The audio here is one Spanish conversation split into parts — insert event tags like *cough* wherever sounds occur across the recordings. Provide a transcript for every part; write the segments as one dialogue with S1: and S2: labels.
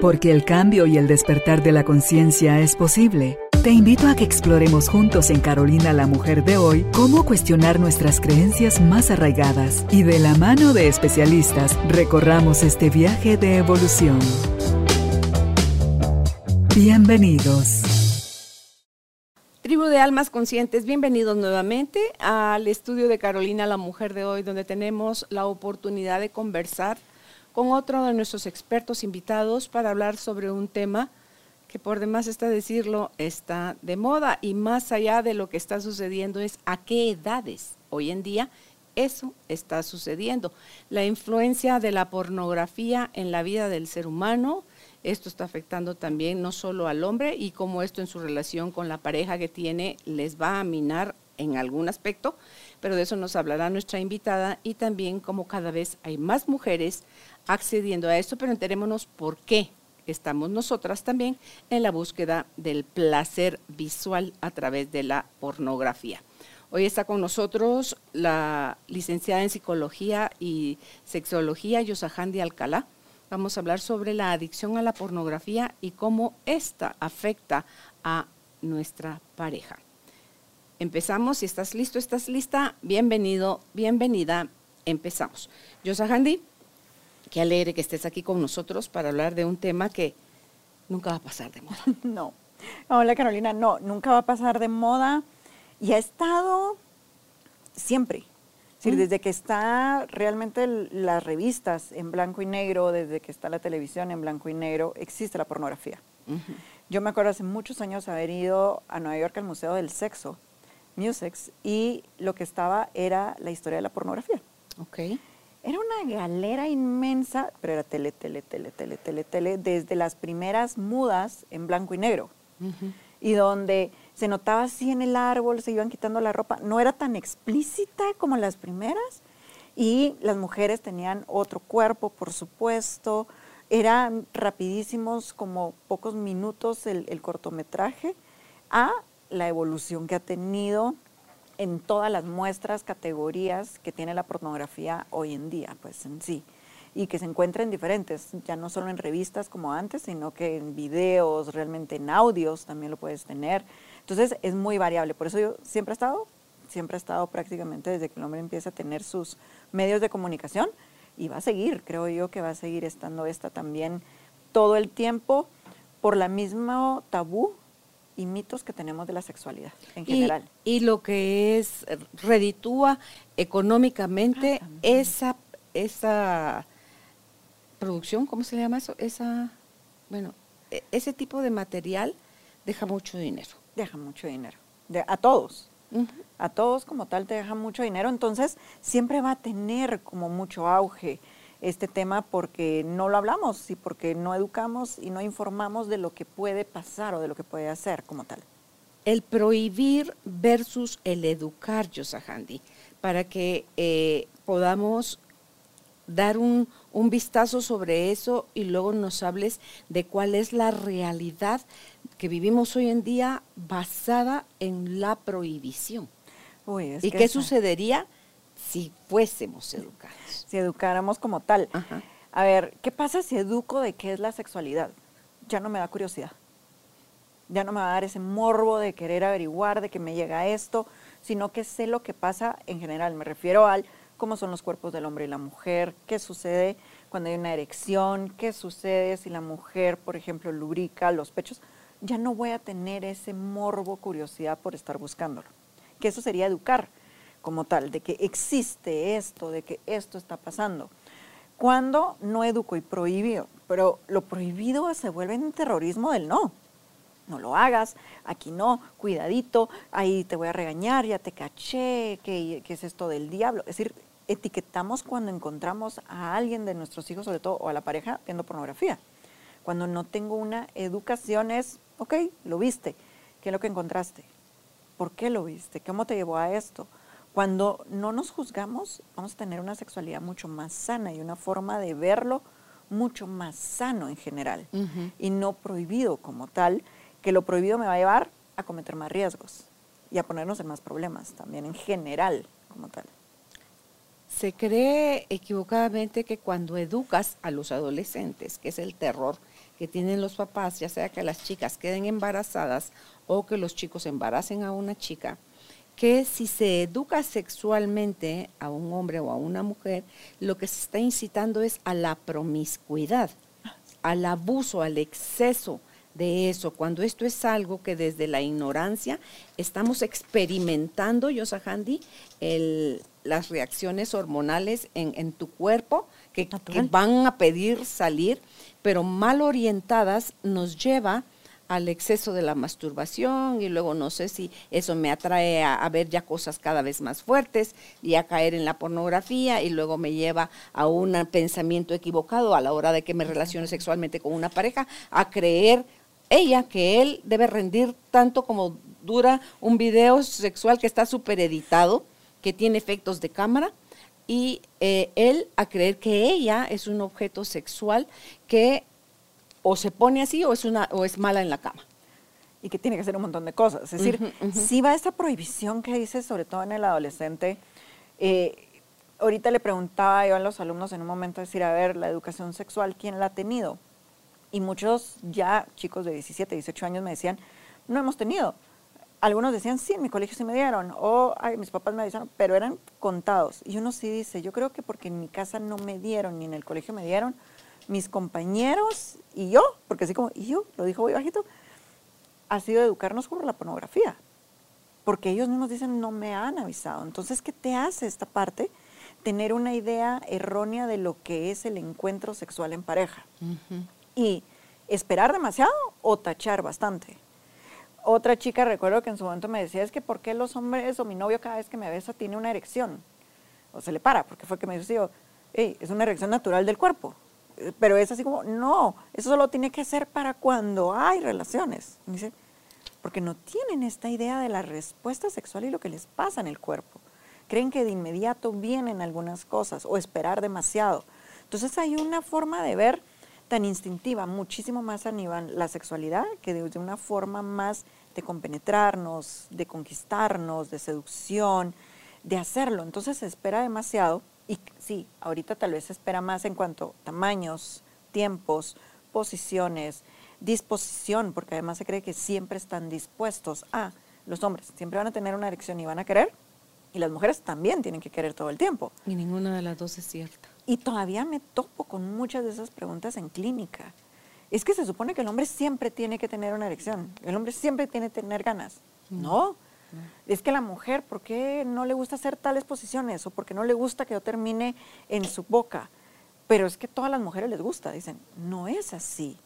S1: Porque el cambio y el despertar de la conciencia es posible. Te invito a que exploremos juntos en Carolina la Mujer de hoy cómo cuestionar nuestras creencias más arraigadas y de la mano de especialistas recorramos este viaje de evolución. Bienvenidos.
S2: Tribu de Almas Conscientes, bienvenidos nuevamente al estudio de Carolina la Mujer de hoy, donde tenemos la oportunidad de conversar con otro de nuestros expertos invitados para hablar sobre un tema que por demás está decirlo, está de moda y más allá de lo que está sucediendo es a qué edades hoy en día eso está sucediendo. La influencia de la pornografía en la vida del ser humano, esto está afectando también no solo al hombre y cómo esto en su relación con la pareja que tiene les va a minar en algún aspecto, pero de eso nos hablará nuestra invitada y también cómo cada vez hay más mujeres accediendo a esto, pero enterémonos por qué estamos nosotras también en la búsqueda del placer visual a través de la pornografía. Hoy está con nosotros la licenciada en psicología y sexología Yosahandi Alcalá. Vamos a hablar sobre la adicción a la pornografía y cómo esta afecta a nuestra pareja. Empezamos, si estás listo, estás lista, bienvenido, bienvenida, empezamos. Yosahandi, qué alegre que estés aquí con nosotros para hablar de un tema que nunca va a pasar de moda. *laughs*
S3: No. Hola Carolina, no, nunca va a pasar de moda y ha estado siempre. Es decir, mm. desde que está realmente las revistas en blanco y negro, desde que está la televisión en blanco y negro, existe la pornografía. Yo me acuerdo hace muchos años haber ido a Nueva York al Museo del Sexo, Musex, y lo que estaba era la historia de la pornografía.
S2: Okay.
S3: Era una galera inmensa, pero era tele, tele, tele, tele, tele, tele, desde las primeras mudas en blanco y negro. Y donde se notaba así en el árbol, se iban quitando la ropa. No era tan explícita como las primeras. Y las mujeres tenían otro cuerpo, por supuesto. Eran rapidísimos, como pocos minutos el, el cortometraje, a la evolución que ha tenido en todas las muestras, categorías que tiene la pornografía hoy en día, pues en sí, y que se encuentran diferentes, ya no solo en revistas como antes, sino que en videos, realmente en audios también lo puedes tener. Entonces es muy variable, por eso yo siempre he estado, siempre he estado prácticamente desde que el hombre empieza a tener sus medios de comunicación y va a seguir, creo yo que va a seguir estando esta también todo el tiempo por la misma tabú y mitos que tenemos de la sexualidad en general.
S2: Y, lo que es reditúa económicamente ah, esa, esa producción, ¿cómo se llama eso? Esa, bueno, e, ese tipo de material deja mucho dinero.
S3: Deja mucho dinero. a todos. A todos como tal te deja mucho dinero. Entonces, siempre va a tener como mucho auge este tema porque no lo hablamos y porque no educamos y no informamos de lo que puede pasar o de lo que puede hacer como tal.
S2: El prohibir versus el educar, Yosahandi, para que eh, podamos dar un, un vistazo sobre eso y luego nos hables de cuál es la realidad que vivimos hoy en día basada en la prohibición. ¿Y qué sucedería si fuésemos educados?
S3: si educáramos como tal. A ver, ¿qué pasa si educo de qué es la sexualidad? Ya no me da curiosidad. Ya no me va a dar ese morbo de querer averiguar, de que me llega esto, sino que sé lo que pasa en general. Me refiero al cómo son los cuerpos del hombre y la mujer, qué sucede cuando hay una erección, qué sucede si la mujer, por ejemplo, lubrica los pechos. Ya no voy a tener ese morbo, curiosidad por estar buscándolo. Que eso sería educar como tal, de que existe esto, de que esto está pasando. Cuando no educo y prohíbo, pero lo prohibido se vuelve un terrorismo del no. No lo hagas, aquí no, cuidadito, ahí te voy a regañar, ya te caché, ¿qué, qué es esto del diablo? Es decir, etiquetamos cuando encontramos a alguien de nuestros hijos, sobre todo, o a la pareja, viendo pornografía. Cuando no tengo una educación es, ok, lo viste, ¿qué es lo que encontraste? ¿Por qué lo viste? ¿Cómo te llevó a esto? Cuando no nos juzgamos, vamos a tener una sexualidad mucho más sana y una forma de verlo mucho más sano en general y no prohibido como tal, que lo prohibido me va a llevar a cometer más riesgos y a ponernos en más problemas también en general como tal.
S2: Se cree equivocadamente que cuando educas a los adolescentes, que es el terror que tienen los papás, ya sea que las chicas queden embarazadas o que los chicos embaracen a una chica, que si se educa sexualmente a un hombre o a una mujer, lo que se está incitando es a la promiscuidad, al abuso, al exceso de eso, cuando esto es algo que desde la ignorancia estamos experimentando, Yosahandi, el, las reacciones hormonales en, tu cuerpo que, que, van a pedir salir, pero mal orientadas nos lleva al exceso de la masturbación y luego no sé si eso me atrae a, ver ya cosas cada vez más fuertes y a caer en la pornografía y luego me lleva a un pensamiento equivocado a la hora de que me relacione sexualmente con una pareja, a creer ella que él debe rendir tanto como dura un video sexual que está súper editado, que tiene efectos de cámara, y eh, él a creer que ella es un objeto sexual que o se pone así o es, una, o es mala en la cama.
S3: Y que tiene que hacer un montón de cosas. Es decir, si va esa prohibición que dice, sobre todo en el adolescente, eh, ahorita le preguntaba yo a los alumnos en un momento, decir, a ver, la educación sexual, ¿quién la ha tenido? Y muchos ya chicos de 17, 18 años me decían, no hemos tenido. Algunos decían, sí, en mi colegio sí me dieron, o Ay, mis papás me avisaron, pero eran contados. Y uno sí dice, yo creo que porque en mi casa no me dieron, ni en el colegio me dieron, mis compañeros y yo, porque así como, y yo, lo dijo muy bajito, ha sido educarnos por la pornografía. Porque ellos mismos dicen, no me han avisado. Entonces, ¿qué te hace esta parte? Tener una idea errónea de lo que es el encuentro sexual en pareja. Y esperar demasiado o tachar bastante. Otra chica, recuerdo que en su momento me decía, es que ¿por qué los hombres o mi novio cada vez que me besa tiene una erección? O se le para, porque fue que me dijo, hey, es una erección natural del cuerpo pero es así como, no, eso solo tiene que ser para cuando hay relaciones. dice, porque no tienen esta idea de la respuesta sexual y lo que les pasa en el cuerpo. Creen que de inmediato vienen algunas cosas o esperar demasiado. Entonces hay una forma de ver tan instintiva, muchísimo más a la sexualidad, que de, una forma más de compenetrarnos, de conquistarnos, de seducción, de hacerlo. Entonces se espera demasiado sí, ahorita tal vez se espera más en cuanto a tamaños, tiempos, posiciones, disposición, porque además se cree que siempre están dispuestos a, los hombres siempre van a tener una erección y van a querer, y las mujeres también tienen que querer todo el tiempo.
S2: Y ninguna de las dos es cierta.
S3: Y todavía me topo con muchas de esas preguntas en clínica. Es que se supone que el hombre siempre tiene que tener una erección, el hombre siempre tiene que tener ganas. No, es que la mujer, ¿por qué no le gusta hacer tales posiciones? O porque no le gusta que yo termine en su boca. Pero es que todas las mujeres les gusta. Dicen, no es así.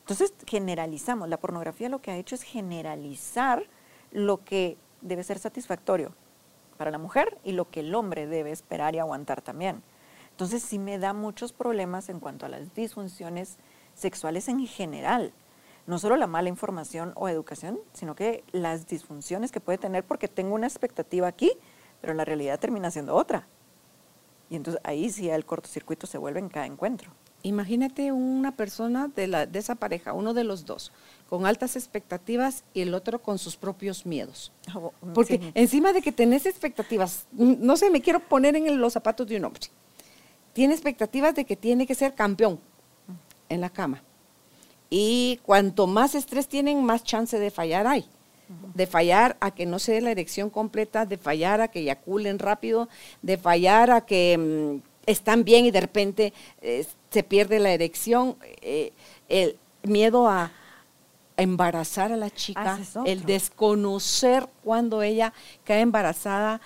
S3: Entonces generalizamos. La pornografía lo que ha hecho es generalizar lo que debe ser satisfactorio para la mujer y lo que el hombre debe esperar y aguantar también. Entonces sí me da muchos problemas en cuanto a las disfunciones sexuales en general no solo la mala información o educación, sino que las disfunciones que puede tener porque tengo una expectativa aquí, pero la realidad termina siendo otra. Y entonces ahí sí el cortocircuito se vuelve en cada encuentro.
S2: Imagínate una persona de, la, de esa pareja, uno de los dos, con altas expectativas y el otro con sus propios miedos. Oh, mm, porque encima de que tenés expectativas, no sé, me quiero poner en los zapatos de un hombre. Tiene expectativas de que tiene que ser campeón en la cama y cuanto más estrés tienen, más chance de fallar hay. De fallar a que no se dé la erección completa, de fallar a que eyaculen rápido, de fallar a que mm, están bien y de repente eh, se pierde la erección. Eh, el miedo a, embarazar a la chica, el desconocer cuando ella cae embarazada,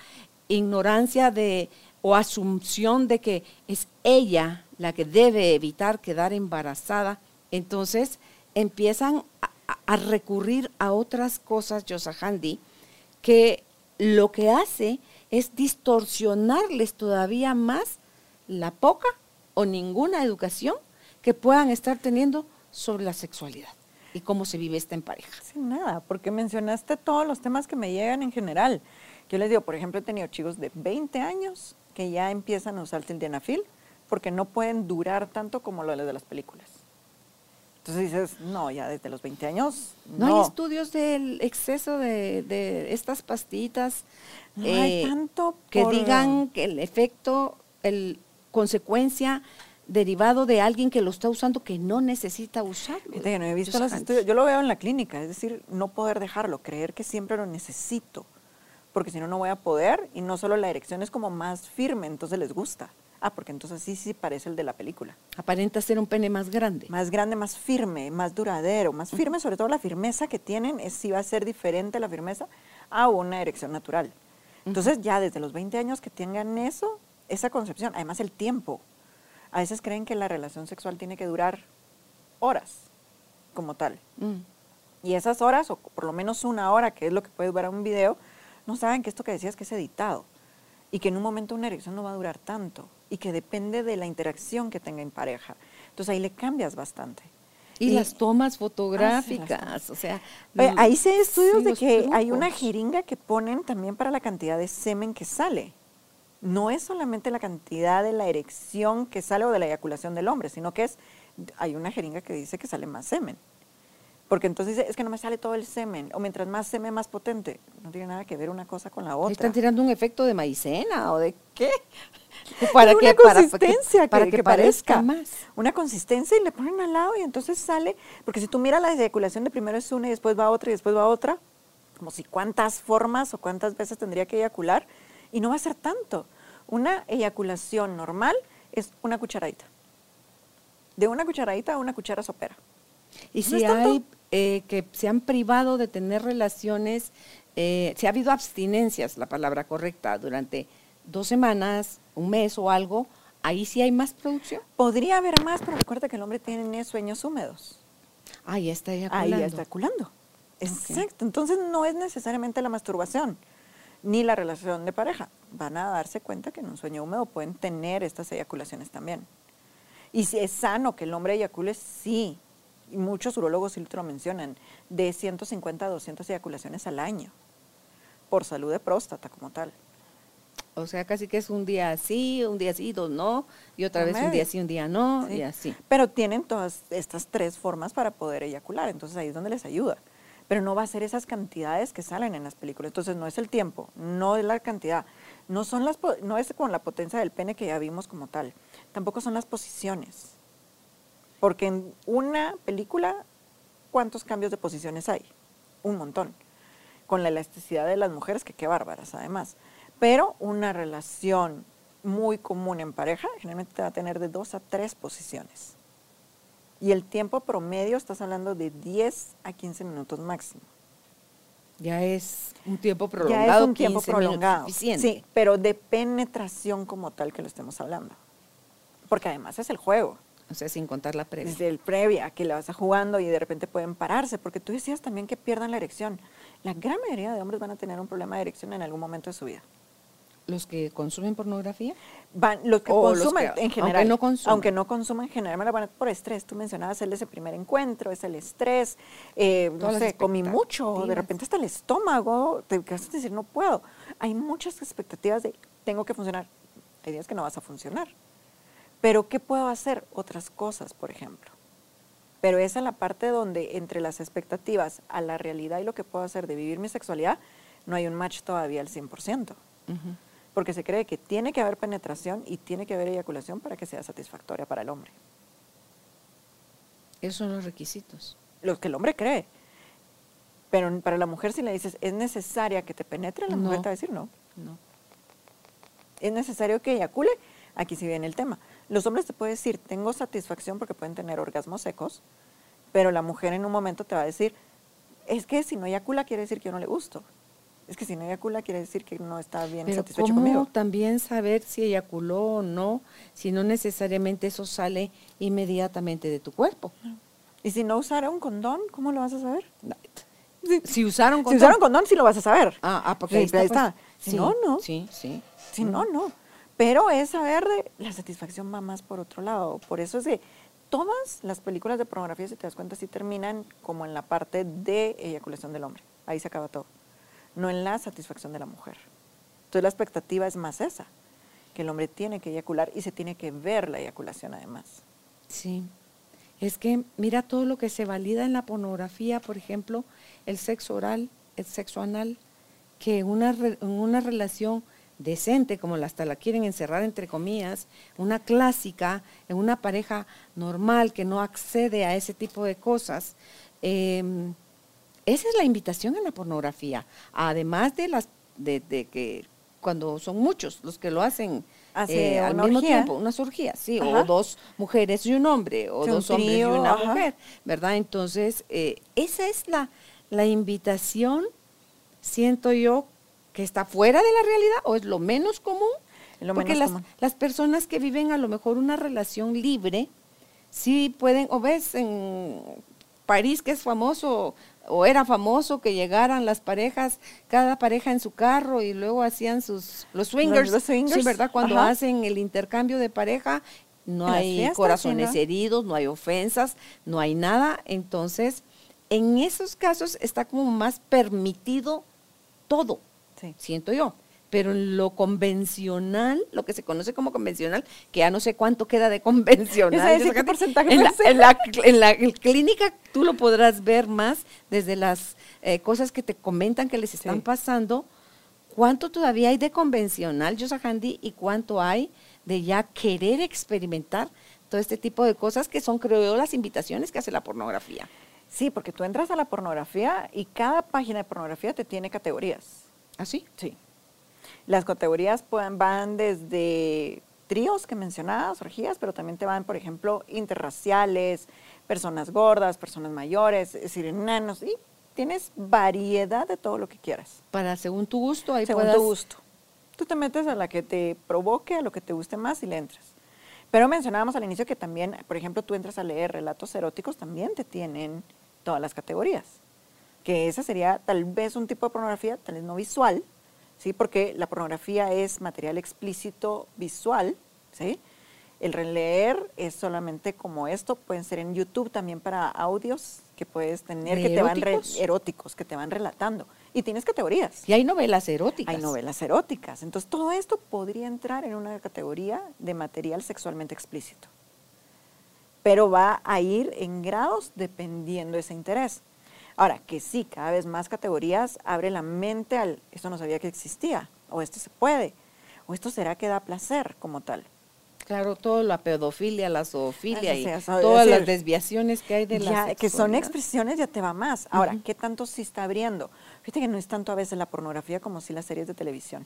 S2: ignorancia de o asunción de que es ella la que debe evitar quedar embarazada entonces empiezan a, recurrir a otras cosas, Yosahandi, que lo que hace es distorsionarles todavía más la poca o ninguna educación que puedan estar teniendo sobre la sexualidad y cómo se vive esta en pareja.
S3: Sin nada, porque mencionaste todos los temas que me llegan en general. Yo les digo, por ejemplo, he tenido chicos de 20 años que ya empiezan a usar el porque no pueden durar tanto como lo de las películas. Entonces dices, no, ya desde los 20 años.
S2: No, hay estudios del exceso de, estas pastitas.
S3: No hay eh, tanto.
S2: Que digan que el efecto, el consecuencia derivado de alguien que lo está usando que no necesita usarlo.
S3: no he visto los estudios. Yo lo veo en la clínica, es decir, no poder dejarlo, creer que siempre lo necesito, porque si no, no voy a poder. Y no solo la erección es como más firme, entonces les gusta. Ah, porque entonces sí, sí parece el de la película.
S2: Aparenta ser un pene más grande.
S3: Más grande, más firme, más duradero, más firme, sobre todo la firmeza que tienen, es si va a ser diferente la firmeza a una erección natural. Entonces ya desde los 20 años que tengan eso, esa concepción, además el tiempo. A veces creen que la relación sexual tiene que durar horas como tal. Mm. Y esas horas, o por lo menos una hora, que es lo que puedes ver en un video, no saben que esto que decías que es editado y que en un momento una erección no va a durar tanto y que depende de la interacción que tenga en pareja. Entonces ahí le cambias bastante.
S2: Y, las tomas fotográficas, o sea...
S3: ahí se estudios de que hay una jeringa que ponen también para la cantidad de semen que sale. No es solamente la cantidad de la erección que sale o de la eyaculación del hombre, sino que es, hay una jeringa que dice que sale más semen. Porque entonces dice, es que no me sale todo el semen, o mientras más semen, más potente. No tiene nada que ver una cosa con la otra.
S2: ¿Están tirando un efecto de maicena o de qué? *laughs*
S3: Para una consistencia para que, parezca más. Una consistencia y le ponen al lado y entonces sale, porque si tú miras la eyaculación de primero es una y después va otra y después va otra, como si cuántas formas o cuántas veces tendría que eyacular, y no va a ser tanto. Una eyaculación normal es una cucharadita. De una cucharadita a una cuchara sopera.
S2: Y si hay eh, que se han privado de tener relaciones, eh, si ha habido abstinencias, la palabra correcta, durante dos semanas, un mes o algo, ahí sí hay más producción.
S3: Podría haber más, pero recuerda que el hombre tiene sueños húmedos.
S2: Ahí está eyaculando.
S3: Ahí está eyaculando. Exacto. Entonces no es necesariamente la masturbación ni la relación de pareja. Van a darse cuenta que en un sueño húmedo pueden tener estas eyaculaciones también. Y si es sano que el hombre eyacule, sí, y muchos urólogos sí lo mencionan, de 150 a 200 eyaculaciones al año, por salud de próstata como tal.
S2: O sea, casi que es un día sí, un día sí, dos no, y otra vez un día sí, un día no, y así.
S3: Pero tienen todas estas tres formas para poder eyacular, entonces ahí es donde les ayuda. Pero no va a ser esas cantidades que salen en las películas. Entonces no es el tiempo, no es la cantidad, no, son las, no es con la potencia del pene que ya vimos como tal, tampoco son las posiciones porque en una película, ¿cuántos cambios de posiciones hay? Un montón. Con la elasticidad de las mujeres, que qué bárbaras además. Pero una relación muy común en pareja generalmente va a tener de dos a tres posiciones. Y el tiempo promedio estás hablando de 10 a 15 minutos máximo.
S2: Ya es un tiempo prolongado. Ya
S3: es un tiempo prolongado. Sí, pero de penetración como tal que lo estemos hablando. Porque además es el juego.
S2: O sea, sin contar la previa.
S3: Desde el previa, que la vas a jugando y de repente pueden pararse, porque tú decías también que pierdan la erección. La gran mayoría de hombres van a tener un problema de erección en algún momento de su vida.
S2: ¿Los que consumen pornografía?
S3: Van, los que consumen en general. Aunque no consumen. Aunque no consumen en general, me la van a por estrés. Tú mencionabas el ese primer encuentro, es el estrés. Eh, no sé, comí mucho, de repente hasta el estómago, te vas a decir, no puedo. Hay muchas expectativas de, tengo que funcionar. Hay días que no vas a funcionar. Pero ¿qué puedo hacer? Otras cosas, por ejemplo. Pero esa es la parte donde entre las expectativas a la realidad y lo que puedo hacer de vivir mi sexualidad, no hay un match todavía al 100%. Porque se cree que tiene que haber penetración y tiene que haber eyaculación para que sea satisfactoria para el hombre.
S2: Esos son los requisitos.
S3: Los que el hombre cree. Pero para la mujer si le dices, es necesaria que te penetre, la mujer te va a decir no. No. Es necesario que eyacule, aquí sí viene el tema. Los hombres te pueden decir, tengo satisfacción porque pueden tener orgasmos secos, pero la mujer en un momento te va a decir, es que si no eyacula quiere decir que yo no le gusto. Es que si no eyacula quiere decir que no está bien pero satisfecho ¿cómo
S2: también saber si eyaculó o no, si no necesariamente eso sale inmediatamente de tu cuerpo?
S3: Y si no usara un condón, ¿cómo lo vas a saber?
S2: Si usaron condón.
S3: Si usaron condón, sí lo vas a saber.
S2: Ah, ah porque ahí
S3: está. Pues. Si no, no.
S2: Sí, sí.
S3: Si no, no. Pero esa verde, la satisfacción va más por otro lado. Por eso es que todas las películas de pornografía, si te das cuenta, sí terminan como en la parte de eyaculación del hombre. Ahí se acaba todo. No en la satisfacción de la mujer. Entonces la expectativa es más esa, que el hombre tiene que eyacular y se tiene que ver la eyaculación además.
S2: Sí. es que mira todo lo que se valida en la pornografía, por ejemplo, el sexo oral, el sexo anal, que una, una relación decente, como hasta la quieren encerrar entre comillas, una clásica, en una pareja normal que no accede a ese tipo de cosas, em, esa es la invitación en la pornografía, además de las de, que cuando son muchos los que lo hacen eh, al mismo tiempo, una surgía, sí, o dos mujeres y un hombre, o dos hombres y una mujer, ¿verdad? Entonces, eh, esa es la, la invitación, siento yo, que está fuera de la realidad o es lo menos común. porque las, las personas que viven a lo mejor una relación libre, sí pueden, o ves en París que es famoso o era famoso que llegaran las parejas, cada pareja en su carro y luego hacían sus los swingers, sí, verdad, cuando hacen el intercambio de pareja no hay corazones heridos, no hay ofensas, no hay nada, entonces en esos casos está como más permitido todo, siento yo pero en lo convencional, lo que se conoce como convencional, que ya no sé cuánto queda de *laughs* convencional.
S3: ¿Qué porcentaje
S2: en, la, en, la, en, la, clínica tú lo podrás ver más desde las eh, cosas que te comentan que les están pasando, cuánto todavía hay de convencional, Yosa Handy, y cuánto hay de ya querer experimentar todo este tipo de cosas que son, creo yo, las invitaciones que hace la pornografía.
S3: Sí, porque tú entras a la pornografía y cada página de pornografía te tiene categorías.
S2: ¿Ah, sí?
S3: Sí. Las categorías pueden, van desde tríos que mencionabas, orgías, pero también te van, por ejemplo, interraciales, personas gordas, personas mayores, es decir, enanos, y tienes variedad de todo lo que quieras.
S2: Para según tu gusto, ahí
S3: Según tu gusto. Tú te metes a la que te provoque, a lo que te guste más y le entras. Pero mencionábamos al inicio que también, por ejemplo, tú entras a leer relatos eróticos, también te tienen todas las categorías. Que esa sería tal vez un tipo de pornografía, tal vez no visual, ¿sí? porque la pornografía es material explícito visual, ¿sí? El releer es solamente como esto, pueden ser en YouTube también para audios que puedes tener que te van eróticos que te van relatando y tienes categorías.
S2: Y hay novelas eróticas.
S3: Hay novelas eróticas. Entonces todo esto podría entrar en una categoría de material sexualmente explícito. Pero va a ir en grados dependiendo de ese interés. Ahora, que sí, cada vez más categorías abre la mente al, esto no sabía que existía, o esto se puede, o esto será que da placer como tal.
S2: Claro, toda la pedofilia, la zoofilia y todas las desviaciones que hay de la
S3: Que son expresiones, ya te va más. Ahora, ¿qué tanto sí está abriendo? Fíjate que no es tanto a veces la pornografía como si las series de televisión,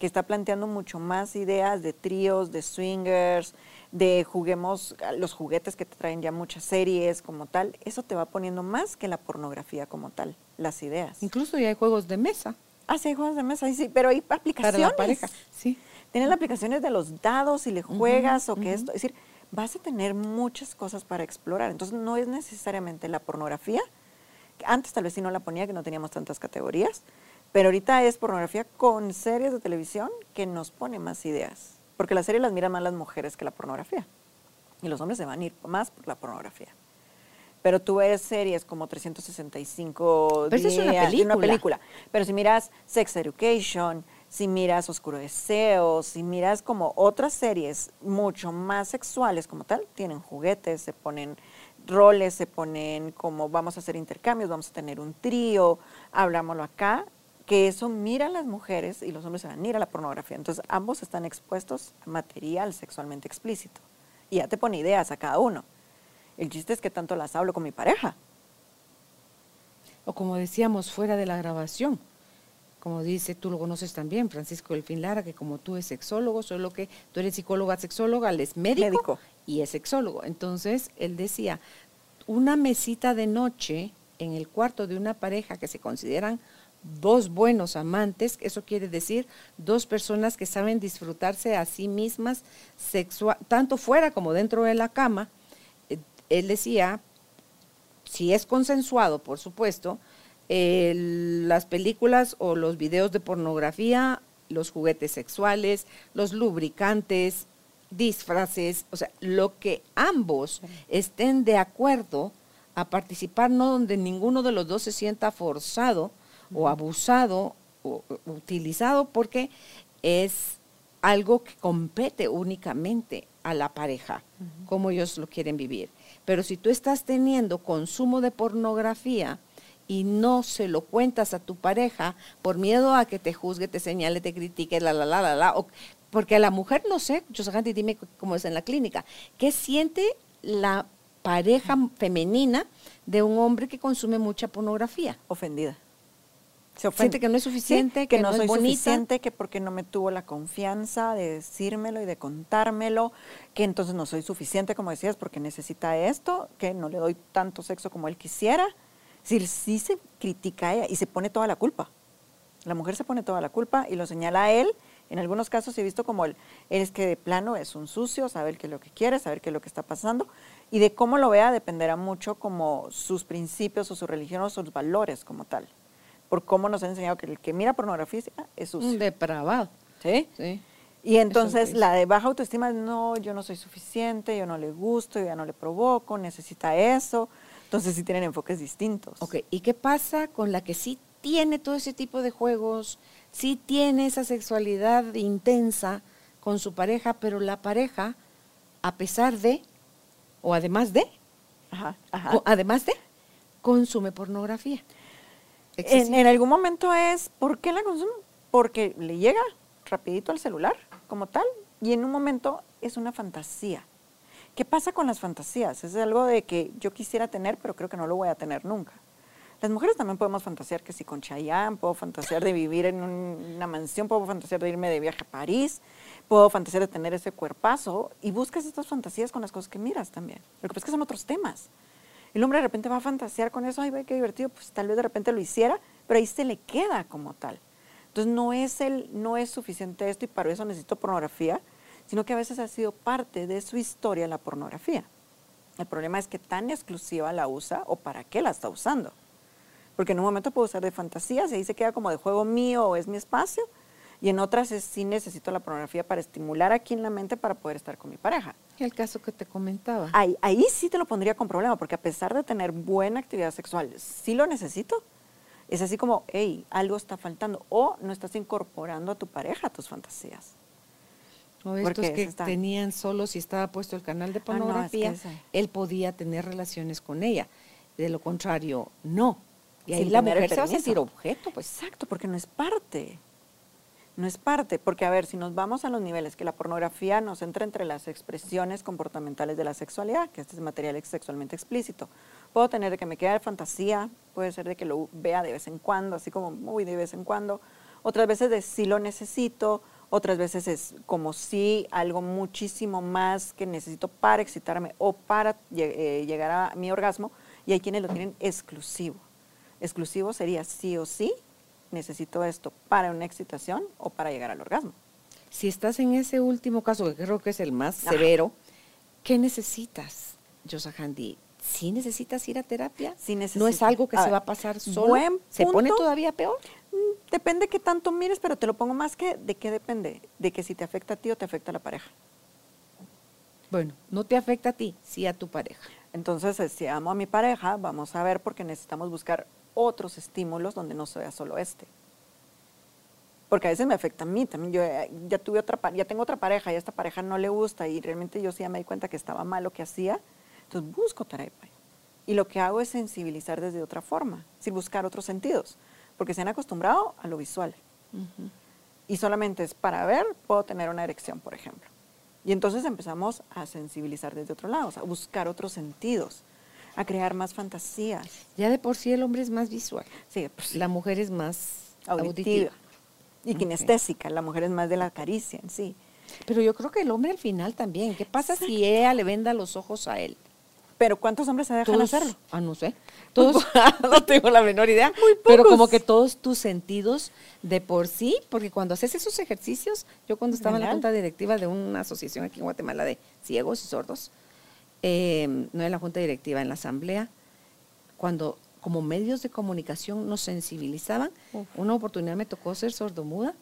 S3: que está planteando mucho más ideas de tríos, de swingers, de juguemos los juguetes que te traen ya muchas series como tal, eso te va poniendo más que la pornografía como tal, las ideas.
S2: Incluso ya hay juegos de mesa.
S3: Ah, sí, hay juegos de mesa, sí, pero hay aplicaciones.
S2: Para la pareja, sí.
S3: Tienes aplicaciones de los dados y le juegas o que esto, es decir, vas a tener muchas cosas para explorar. Entonces no es necesariamente la pornografía, antes tal vez sí no la ponía, que no teníamos tantas categorías, pero ahorita es pornografía con series de televisión que nos pone más ideas. Porque la serie las miran más las mujeres que la pornografía. Y los hombres se van a ir más por la pornografía. Pero tú ves series como 365
S2: Pero días, es una película.
S3: una película. Pero si miras Sex Education, si miras Oscuro Deseo, si miras como otras series mucho más sexuales como tal, tienen juguetes, se ponen roles, se ponen como vamos a hacer intercambios, vamos a tener un trío, hablámoslo acá, que eso mira las mujeres y los hombres se van a ir a la pornografía. Entonces ambos están expuestos a material sexualmente explícito. Y ya te pone ideas a cada uno. El chiste es que tanto las hablo con mi pareja.
S2: O como decíamos fuera de la grabación, como dice, tú lo conoces también, Francisco Delfín Lara, que como tú es sexólogo, solo que tú eres psicóloga, sexóloga, él es médico, médico, y es sexólogo. Entonces, él decía, una mesita de noche en el cuarto de una pareja que se consideran dos buenos amantes, eso quiere decir dos personas que saben disfrutarse a sí mismas sexual, tanto fuera como dentro de la cama. Eh, él decía, si es consensuado, por supuesto, las películas o los videos de pornografía, los juguetes sexuales, los lubricantes, disfraces, o sea, lo que ambos estén de acuerdo a participar, no donde ninguno de los dos se sienta forzado, o abusado o utilizado porque es algo que compete únicamente a la pareja, cómo ellos lo quieren vivir. Pero si tú estás teniendo consumo de pornografía y no se lo cuentas a tu pareja por miedo a que te juzgue, te señale, te critique, la, la, la, la, la, porque a la mujer, no sé, José dime cómo es en la clínica, ¿qué siente la pareja femenina de un hombre que consume mucha pornografía?
S3: Ofendida.
S2: Se Siente que no es suficiente, que, no, soy es suficiente,
S3: que porque no me tuvo la confianza de decírmelo y de contármelo, que entonces no soy suficiente, como decías, porque necesita esto, que no le doy tanto sexo como él quisiera. Si sí se critica a ella y se pone toda la culpa. La mujer se pone toda la culpa y lo señala a él en algunos casos he visto como el, es que de plano es un sucio, saber qué es lo que quiere, saber qué es lo que está pasando, y de cómo lo vea dependerá mucho como sus principios o su religión o sus valores como tal. Por cómo nos ha enseñado que el que mira pornografía es sucio.
S2: Un depravado.
S3: ¿Sí? Sí. Y entonces la de baja autoestima es, no, yo no soy suficiente, yo no le gusto, yo ya no le provoco, necesita eso. Entonces sí tienen enfoques distintos.
S2: Ok, ¿y qué pasa con la que sí tiene todo ese tipo de juegos, sí tiene esa sexualidad intensa con su pareja, pero la pareja, a pesar de, o además de, además de, consume pornografía.
S3: En, en, algún momento es, ¿por qué la consume? Porque le llega rapidito al celular, como tal, y en un momento es una fantasía. ¿Qué pasa con las fantasías? Es algo de que yo quisiera tener, pero creo que no lo voy a tener nunca. Las mujeres también podemos fantasear que si con Chayanne, puedo fantasear de vivir en una mansión, puedo fantasear de irme de viaje a París, puedo fantasear de tener ese cuerpazo y buscas estas fantasías con las cosas que miras también. Lo que pasa es que son otros temas. El hombre de repente va a fantasear con eso, ay, ve qué divertido, pues tal vez de repente lo hiciera, pero ahí se le queda como tal. Entonces no es, el, no es suficiente esto y para eso necesito pornografía, sino que a veces ha sido parte de su historia la pornografía. El problema es que tan exclusiva la usa o para qué la está usando porque en un momento puedo usar de fantasías y ahí se queda como de juego mío o es mi espacio, y en otras es, sí necesito la pornografía para estimular aquí en la mente para poder estar con mi pareja.
S2: El caso que te comentaba.
S3: Ahí, ahí sí te lo pondría con problema, porque a pesar de tener buena actividad sexual, sí lo necesito. Es así como, hey, algo está faltando, o no estás incorporando a tu pareja a tus fantasías.
S2: O estos que tenían solo, si estaba puesto el canal de ah, pornografía, él podía tener relaciones con ella. De lo contrario, no. Y ahí la mujer se va a sentir objeto, pues.
S3: Exacto, porque no es parte. No es parte, porque a ver, si nos vamos a los niveles, que la pornografía nos entra entre las expresiones comportamentales de la sexualidad, que este es material sexualmente explícito. Puedo tener de que me quede de fantasía, puede ser de que lo vea de vez en cuando, así como muy de vez en cuando. Otras veces de sí lo necesito, otras veces es como si algo muchísimo más que necesito para excitarme o para eh, llegar a mi orgasmo, y hay quienes lo tienen exclusivo exclusivo sería sí o sí, necesito esto para una excitación o para llegar al orgasmo.
S2: Si estás en ese último caso, que creo que es el más severo, ¿qué necesitas, Josa Handy? ¿Sí necesitas ir a terapia?
S3: Sí
S2: ¿No es algo que se va a pasar solo? ¿Se pone todavía peor?
S3: Mm, depende qué tanto mires, pero te lo pongo más que de qué depende. De que si te afecta a ti o te afecta a la pareja.
S2: Bueno, no te afecta a ti, sí a tu pareja.
S3: Entonces, eh, si amo a mi pareja, vamos a ver porque necesitamos buscar otros estímulos donde no sea solo este. Porque a veces me afecta a mí también. Yo eh, ya tuve otra, ya tengo otra pareja y a esta pareja no le gusta y realmente yo sí ya me di cuenta que estaba mal lo que hacía. Entonces busco terapia. Y lo que hago es sensibilizar desde otra forma, sin buscar otros sentidos, porque se han acostumbrado a lo visual. Y solamente es para ver, puedo tener una erección, por ejemplo. Y entonces empezamos a sensibilizar desde otro lado, a buscar otros sentidos a crear más fantasías.
S2: Ya de por sí el hombre es más visual.
S3: Sí,
S2: la mujer es más auditiva.
S3: Y kinestésica, la mujer es más de la caricia en sí.
S2: Pero yo creo que el hombre al final también. ¿Qué pasa si ella le venda los ojos a él?
S3: Pero ¿cuántos hombres se dejan hacerlo?
S2: Ah, no sé. *laughs* Todos, *laughs* no tengo la menor idea. Pero como que todos tus sentidos de por sí, porque cuando haces esos ejercicios, yo cuando estaba en la junta directiva de una asociación aquí en Guatemala de ciegos y sordos, eh, no en la junta directiva, en la asamblea, cuando como medios de comunicación nos sensibilizaban, una oportunidad me tocó ser sordomuda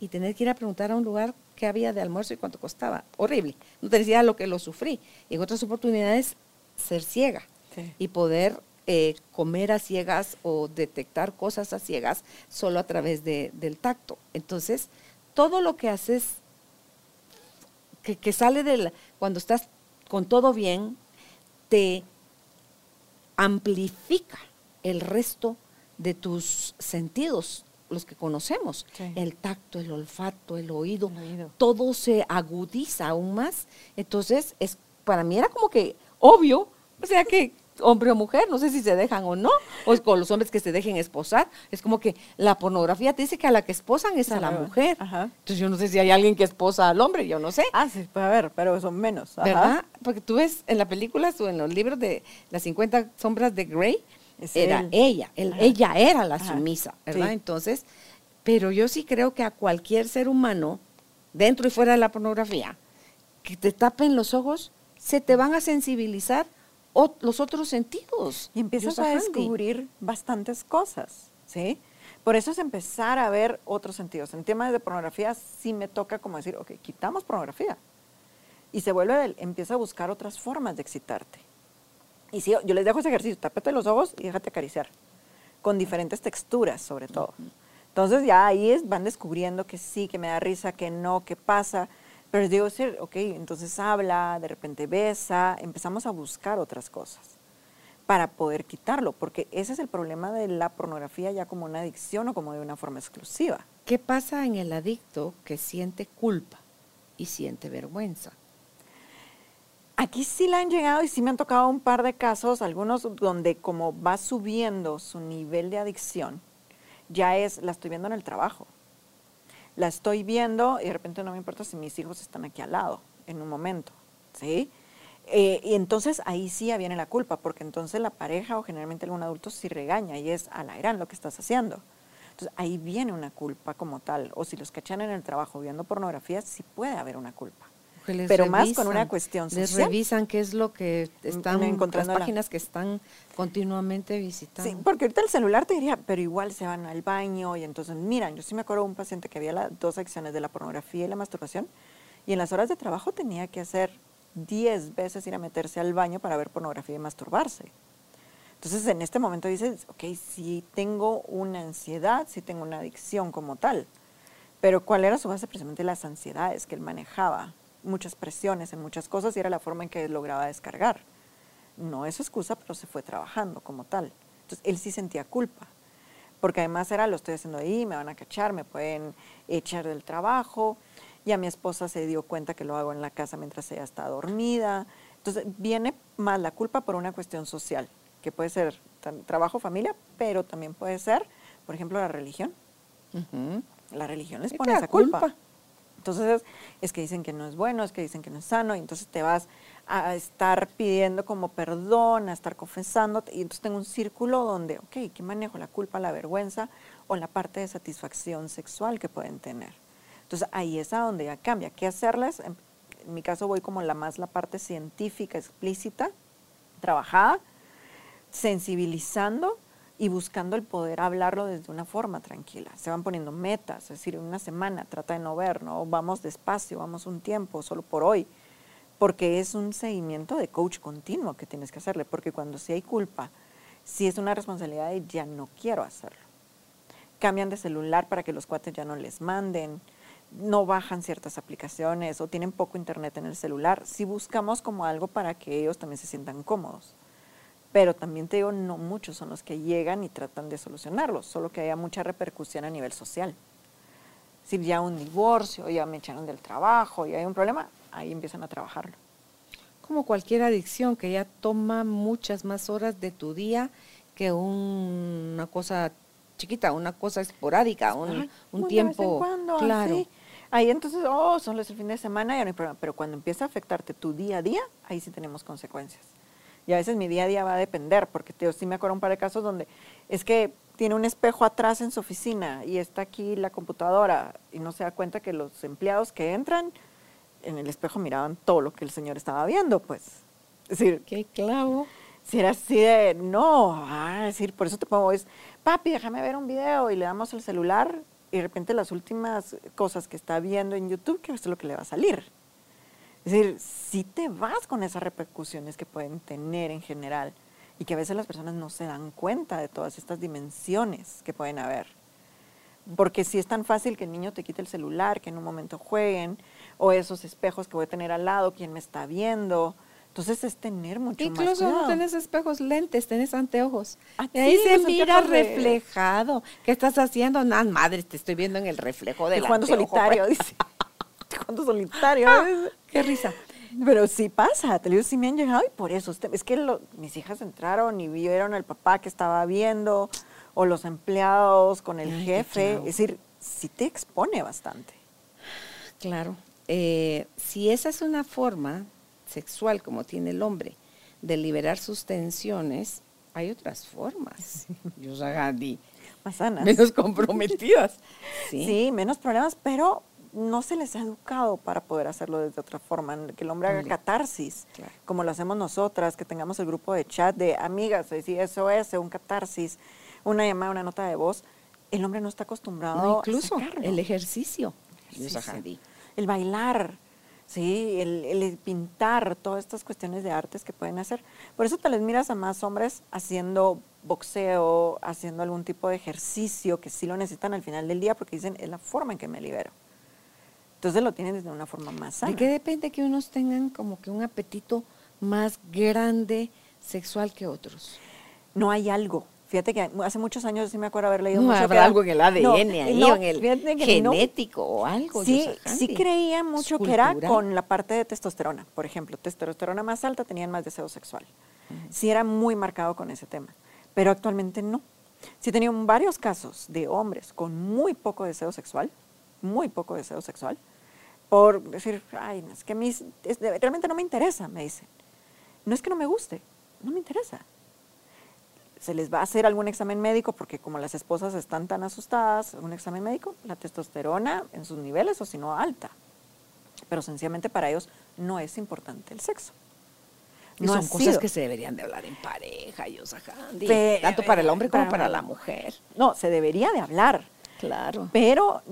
S2: y tener que ir a preguntar a un lugar qué había de almuerzo y cuánto costaba. Horrible. No te decía lo que lo sufrí. Y en otras oportunidades, ser ciega y poder eh, comer a ciegas o detectar cosas a ciegas solo a través del tacto. Entonces, todo lo que haces que, sale del, cuando estás con todo bien, te amplifica el resto de tus sentidos, los que conocemos, el tacto, el olfato, el oído, todo se agudiza aún más. Entonces, es, para mí era como que obvio, o sea que hombre o mujer, no sé si se dejan o no, o con los hombres que se dejen esposar, es como que la pornografía te dice que a la que esposan es a la mujer. Entonces yo no sé si hay alguien que esposa al hombre, yo no sé.
S3: Ah, sí, puede haber, pero son menos.
S2: ¿Verdad? Porque tú ves en la película o en los libros de las 50 sombras de Grey, era ella, ella era la sumisa, ¿verdad? Entonces, pero yo sí creo que a cualquier ser humano, dentro y fuera de la pornografía, que te tapen los ojos, se te van a sensibilizar los otros sentidos.
S3: Y empiezas a descubrir bastantes cosas, ¿sí? Por eso es empezar a ver otros sentidos. En temas de pornografía sí me toca como decir, ok, quitamos pornografía. Y se vuelve, empieza a buscar otras formas de excitarte. Y si yo les dejo ese ejercicio, tapete los ojos y déjate acariciar, con diferentes texturas sobre todo. Entonces ya ahí es, van descubriendo que sí, que me da risa, que no, que pasa. Pero digo, ok, entonces habla, de repente besa, empezamos a buscar otras cosas para poder quitarlo, porque ese es el problema de la pornografía ya como una adicción o como de una forma exclusiva.
S2: ¿Qué pasa en el adicto que siente culpa y siente vergüenza?
S3: Aquí sí la han llegado y sí me han tocado un par de casos, algunos donde como va subiendo su nivel de adicción, ya es, la estoy viendo en el trabajo la estoy viendo y de repente no me importa si mis hijos están aquí al lado en un momento, ¿sí? Eh, y entonces ahí sí viene la culpa, porque entonces la pareja o generalmente algún adulto sí regaña y es, a la gran lo que estás haciendo. Entonces ahí viene una culpa como tal. O si los cachan en el trabajo viendo pornografía, sí puede haber una culpa pero más con una cuestión social.
S2: Les revisan qué es lo que están encontrando las páginas que están continuamente visitando.
S3: Sí, porque ahorita el celular te diría, pero igual se van al baño y entonces, miran, yo sí me acuerdo de un paciente que había las dos acciones de la pornografía y la masturbación y en las horas de trabajo tenía que hacer 10 veces ir a meterse al baño para ver pornografía y masturbarse. Entonces, en este momento dices, ok, sí tengo una ansiedad, sí tengo una adicción como tal, pero ¿cuál era su base? Precisamente las ansiedades que él manejaba muchas presiones en muchas cosas y era la forma en que lograba descargar. No es excusa, pero se fue trabajando como tal. Entonces, él sí sentía culpa, porque además era, lo estoy haciendo ahí, me van a cachar, me pueden echar del trabajo, y a mi esposa se dio cuenta que lo hago en la casa mientras ella está dormida. Entonces, viene más la culpa por una cuestión social, que puede ser trabajo, familia, pero también puede ser, por ejemplo, la religión. La religión les pone esa culpa. Entonces es que dicen que no es bueno, es que dicen que no es sano, y entonces te vas a estar pidiendo como perdón, a estar confesándote, y entonces tengo un círculo donde, ok, ¿qué manejo? La culpa, la vergüenza o la parte de satisfacción sexual que pueden tener. Entonces ahí es a donde ya cambia. ¿Qué hacerles? En, en mi caso voy como la más la parte científica, explícita, trabajada, sensibilizando y buscando el poder hablarlo desde una forma tranquila. Se van poniendo metas, es decir, una semana trata de no ver, ¿no? Vamos despacio, vamos un tiempo, solo por hoy, porque es un seguimiento de coach continuo que tienes que hacerle, porque cuando sí hay culpa, si es una responsabilidad de ya no quiero hacerlo. Cambian de celular para que los cuates ya no les manden, no bajan ciertas aplicaciones o tienen poco internet en el celular. Si buscamos como algo para que ellos también se sientan cómodos pero también te digo, no muchos son los que llegan y tratan de solucionarlo, solo que haya mucha repercusión a nivel social. Si ya un divorcio, ya me echaron del trabajo y hay un problema, ahí empiezan a trabajarlo.
S2: Como cualquier adicción que ya toma muchas más horas de tu día que una cosa chiquita, una cosa esporádica, un, tiempo. claro.
S3: Ahí entonces, oh, solo es el fin de semana, ya no hay problema. Pero cuando empieza a afectarte tu día a día, ahí sí tenemos consecuencias. Y a veces mi día a día va a depender, porque tío, sí me acuerdo un par de casos donde es que tiene un espejo atrás en su oficina y está aquí la computadora y no se da cuenta que los empleados que entran en el espejo miraban todo lo que el señor estaba viendo, pues.
S2: Es decir, qué clavo.
S3: Si era así de, no, ah, es decir, por eso te pongo, es, papi, déjame ver un video y le damos el celular y de repente las últimas cosas que está viendo en YouTube, que es lo que le va a salir. Es decir, si te vas con esas repercusiones que pueden tener en general y que a veces las personas no se dan cuenta de todas estas dimensiones que pueden haber. Porque si es tan fácil que el niño te quite el celular, que en un momento jueguen, o esos espejos que voy a tener al lado, quién me está viendo. Entonces es tener mucho
S2: Incluso
S3: más cuidado.
S2: no tenés espejos lentes, tenés anteojos.
S3: Ah,
S2: y ahí se mira reflejado. ¿Qué estás haciendo? Nada, madre, te estoy viendo en el reflejo
S3: Y
S2: del
S3: jugando
S2: anteojo,
S3: solitario,
S2: pues. *laughs*
S3: dice. Jugando solitario. *laughs*
S2: Ah. Qué risa.
S3: Pero sí pasa, te digo, sí me han llegado y por eso, es que lo- mis hijas entraron y vieron al papá que estaba viendo, o los empleados con el
S2: Ay,
S3: jefe, es decir, sí te expone bastante.
S2: Claro. Eh, si esa es una forma sexual como tiene el hombre de liberar sus tensiones, hay otras formas. Yo Gandhi,
S3: Más sanas.
S2: menos comprometidas.
S3: Sí. *laughs*
S2: Sí.
S3: menos problemas, pero no se les ha educado para poder hacerlo desde otra forma, que el hombre haga
S2: Vale.
S3: catarsis,
S2: Claro.
S3: como lo hacemos nosotras, que tengamos el grupo de chat de amigas, decir eso es, un catarsis, una llamada, una nota de voz. El hombre no está acostumbrado
S2: No,
S3: a
S2: incluso
S3: sacarlo.
S2: el ejercicio. Yo
S3: Ejercicio. El bailar, sí, el, el pintar, todas estas cuestiones de artes que pueden hacer. Por eso te les miras a más hombres haciendo boxeo, haciendo algún tipo de ejercicio que sí lo necesitan al final del día porque dicen, es la forma en que me libero. Entonces lo tienen desde una forma más sana.
S2: ¿De qué depende que unos tengan como que un apetito más grande sexual que otros?
S3: No hay algo. Fíjate que hace muchos años sí me acuerdo haber leído
S2: No,
S3: mucho que
S2: habrá algo en el ADN
S3: No,
S2: ahí,
S3: no,
S2: o en el genético o algo.
S3: Sí, sí creía mucho que era con la parte de testosterona. Por ejemplo, testosterona más alta tenían más deseo sexual. Sí era muy marcado con ese tema, pero actualmente no. Sí he tenido varios casos de hombres con muy poco deseo sexual, muy poco deseo sexual, por decir, ay, es que es- es- realmente no me interesa, me dicen. No es que no me guste, no me interesa. Se les va a hacer algún examen médico porque como las esposas están tan asustadas, un examen médico, la testosterona en sus niveles o si no alta. Pero sencillamente para ellos no es importante el sexo. No
S2: son cosas
S3: sido.
S2: que se deberían de hablar en pareja, Gandhi.
S3: Pe-
S2: Tanto para el hombre como
S3: para-
S2: para la mujer.
S3: No, se debería de hablar,
S2: Claro.
S3: pero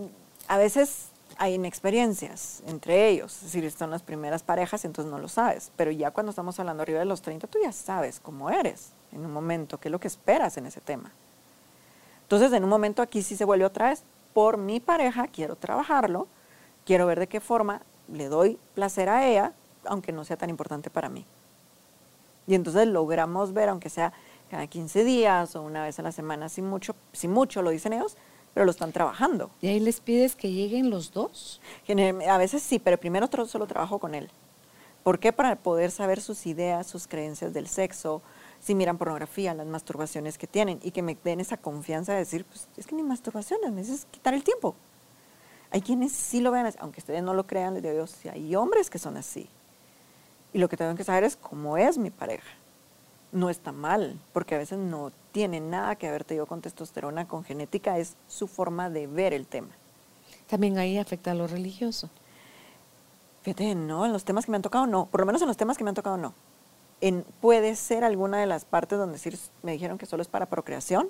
S3: a veces hay inexperiencias entre ellos, es decir, están las primeras parejas, entonces no lo sabes, pero ya cuando estamos hablando arriba de los 30, tú ya sabes cómo eres en un momento, qué es lo que esperas en ese tema. Entonces, en un momento aquí sí se vuelve otra vez, por mi pareja, quiero trabajarlo, quiero ver de qué forma le doy placer a ella, aunque no sea tan importante para mí. Y entonces logramos ver, aunque sea cada 15 días o una vez a la semana, si mucho, si mucho lo dicen ellos, pero lo están trabajando.
S2: Y ahí les pides que lleguen los dos.
S3: A veces sí, pero primero solo trabajo con él. ¿Por qué? Para poder saber sus ideas, sus creencias del sexo, si miran pornografía, las masturbaciones que tienen y que me den esa confianza de decir, pues es que ni masturbaciones, me dices quitar el tiempo. Hay quienes sí lo vean, aunque ustedes no lo crean, les digo yo, sí hay hombres que son así. Y lo que tengo que saber es cómo es mi pareja. No está mal, porque a veces no tiene nada que ver, te digo, con testosterona, con genética, es su forma de ver el tema.
S2: También ahí afecta a lo religioso.
S3: Fíjate, no, en los temas que me han tocado no, por lo menos en los temas que me han tocado no. En, puede ser alguna de las partes donde decir, me dijeron que solo es para procreación,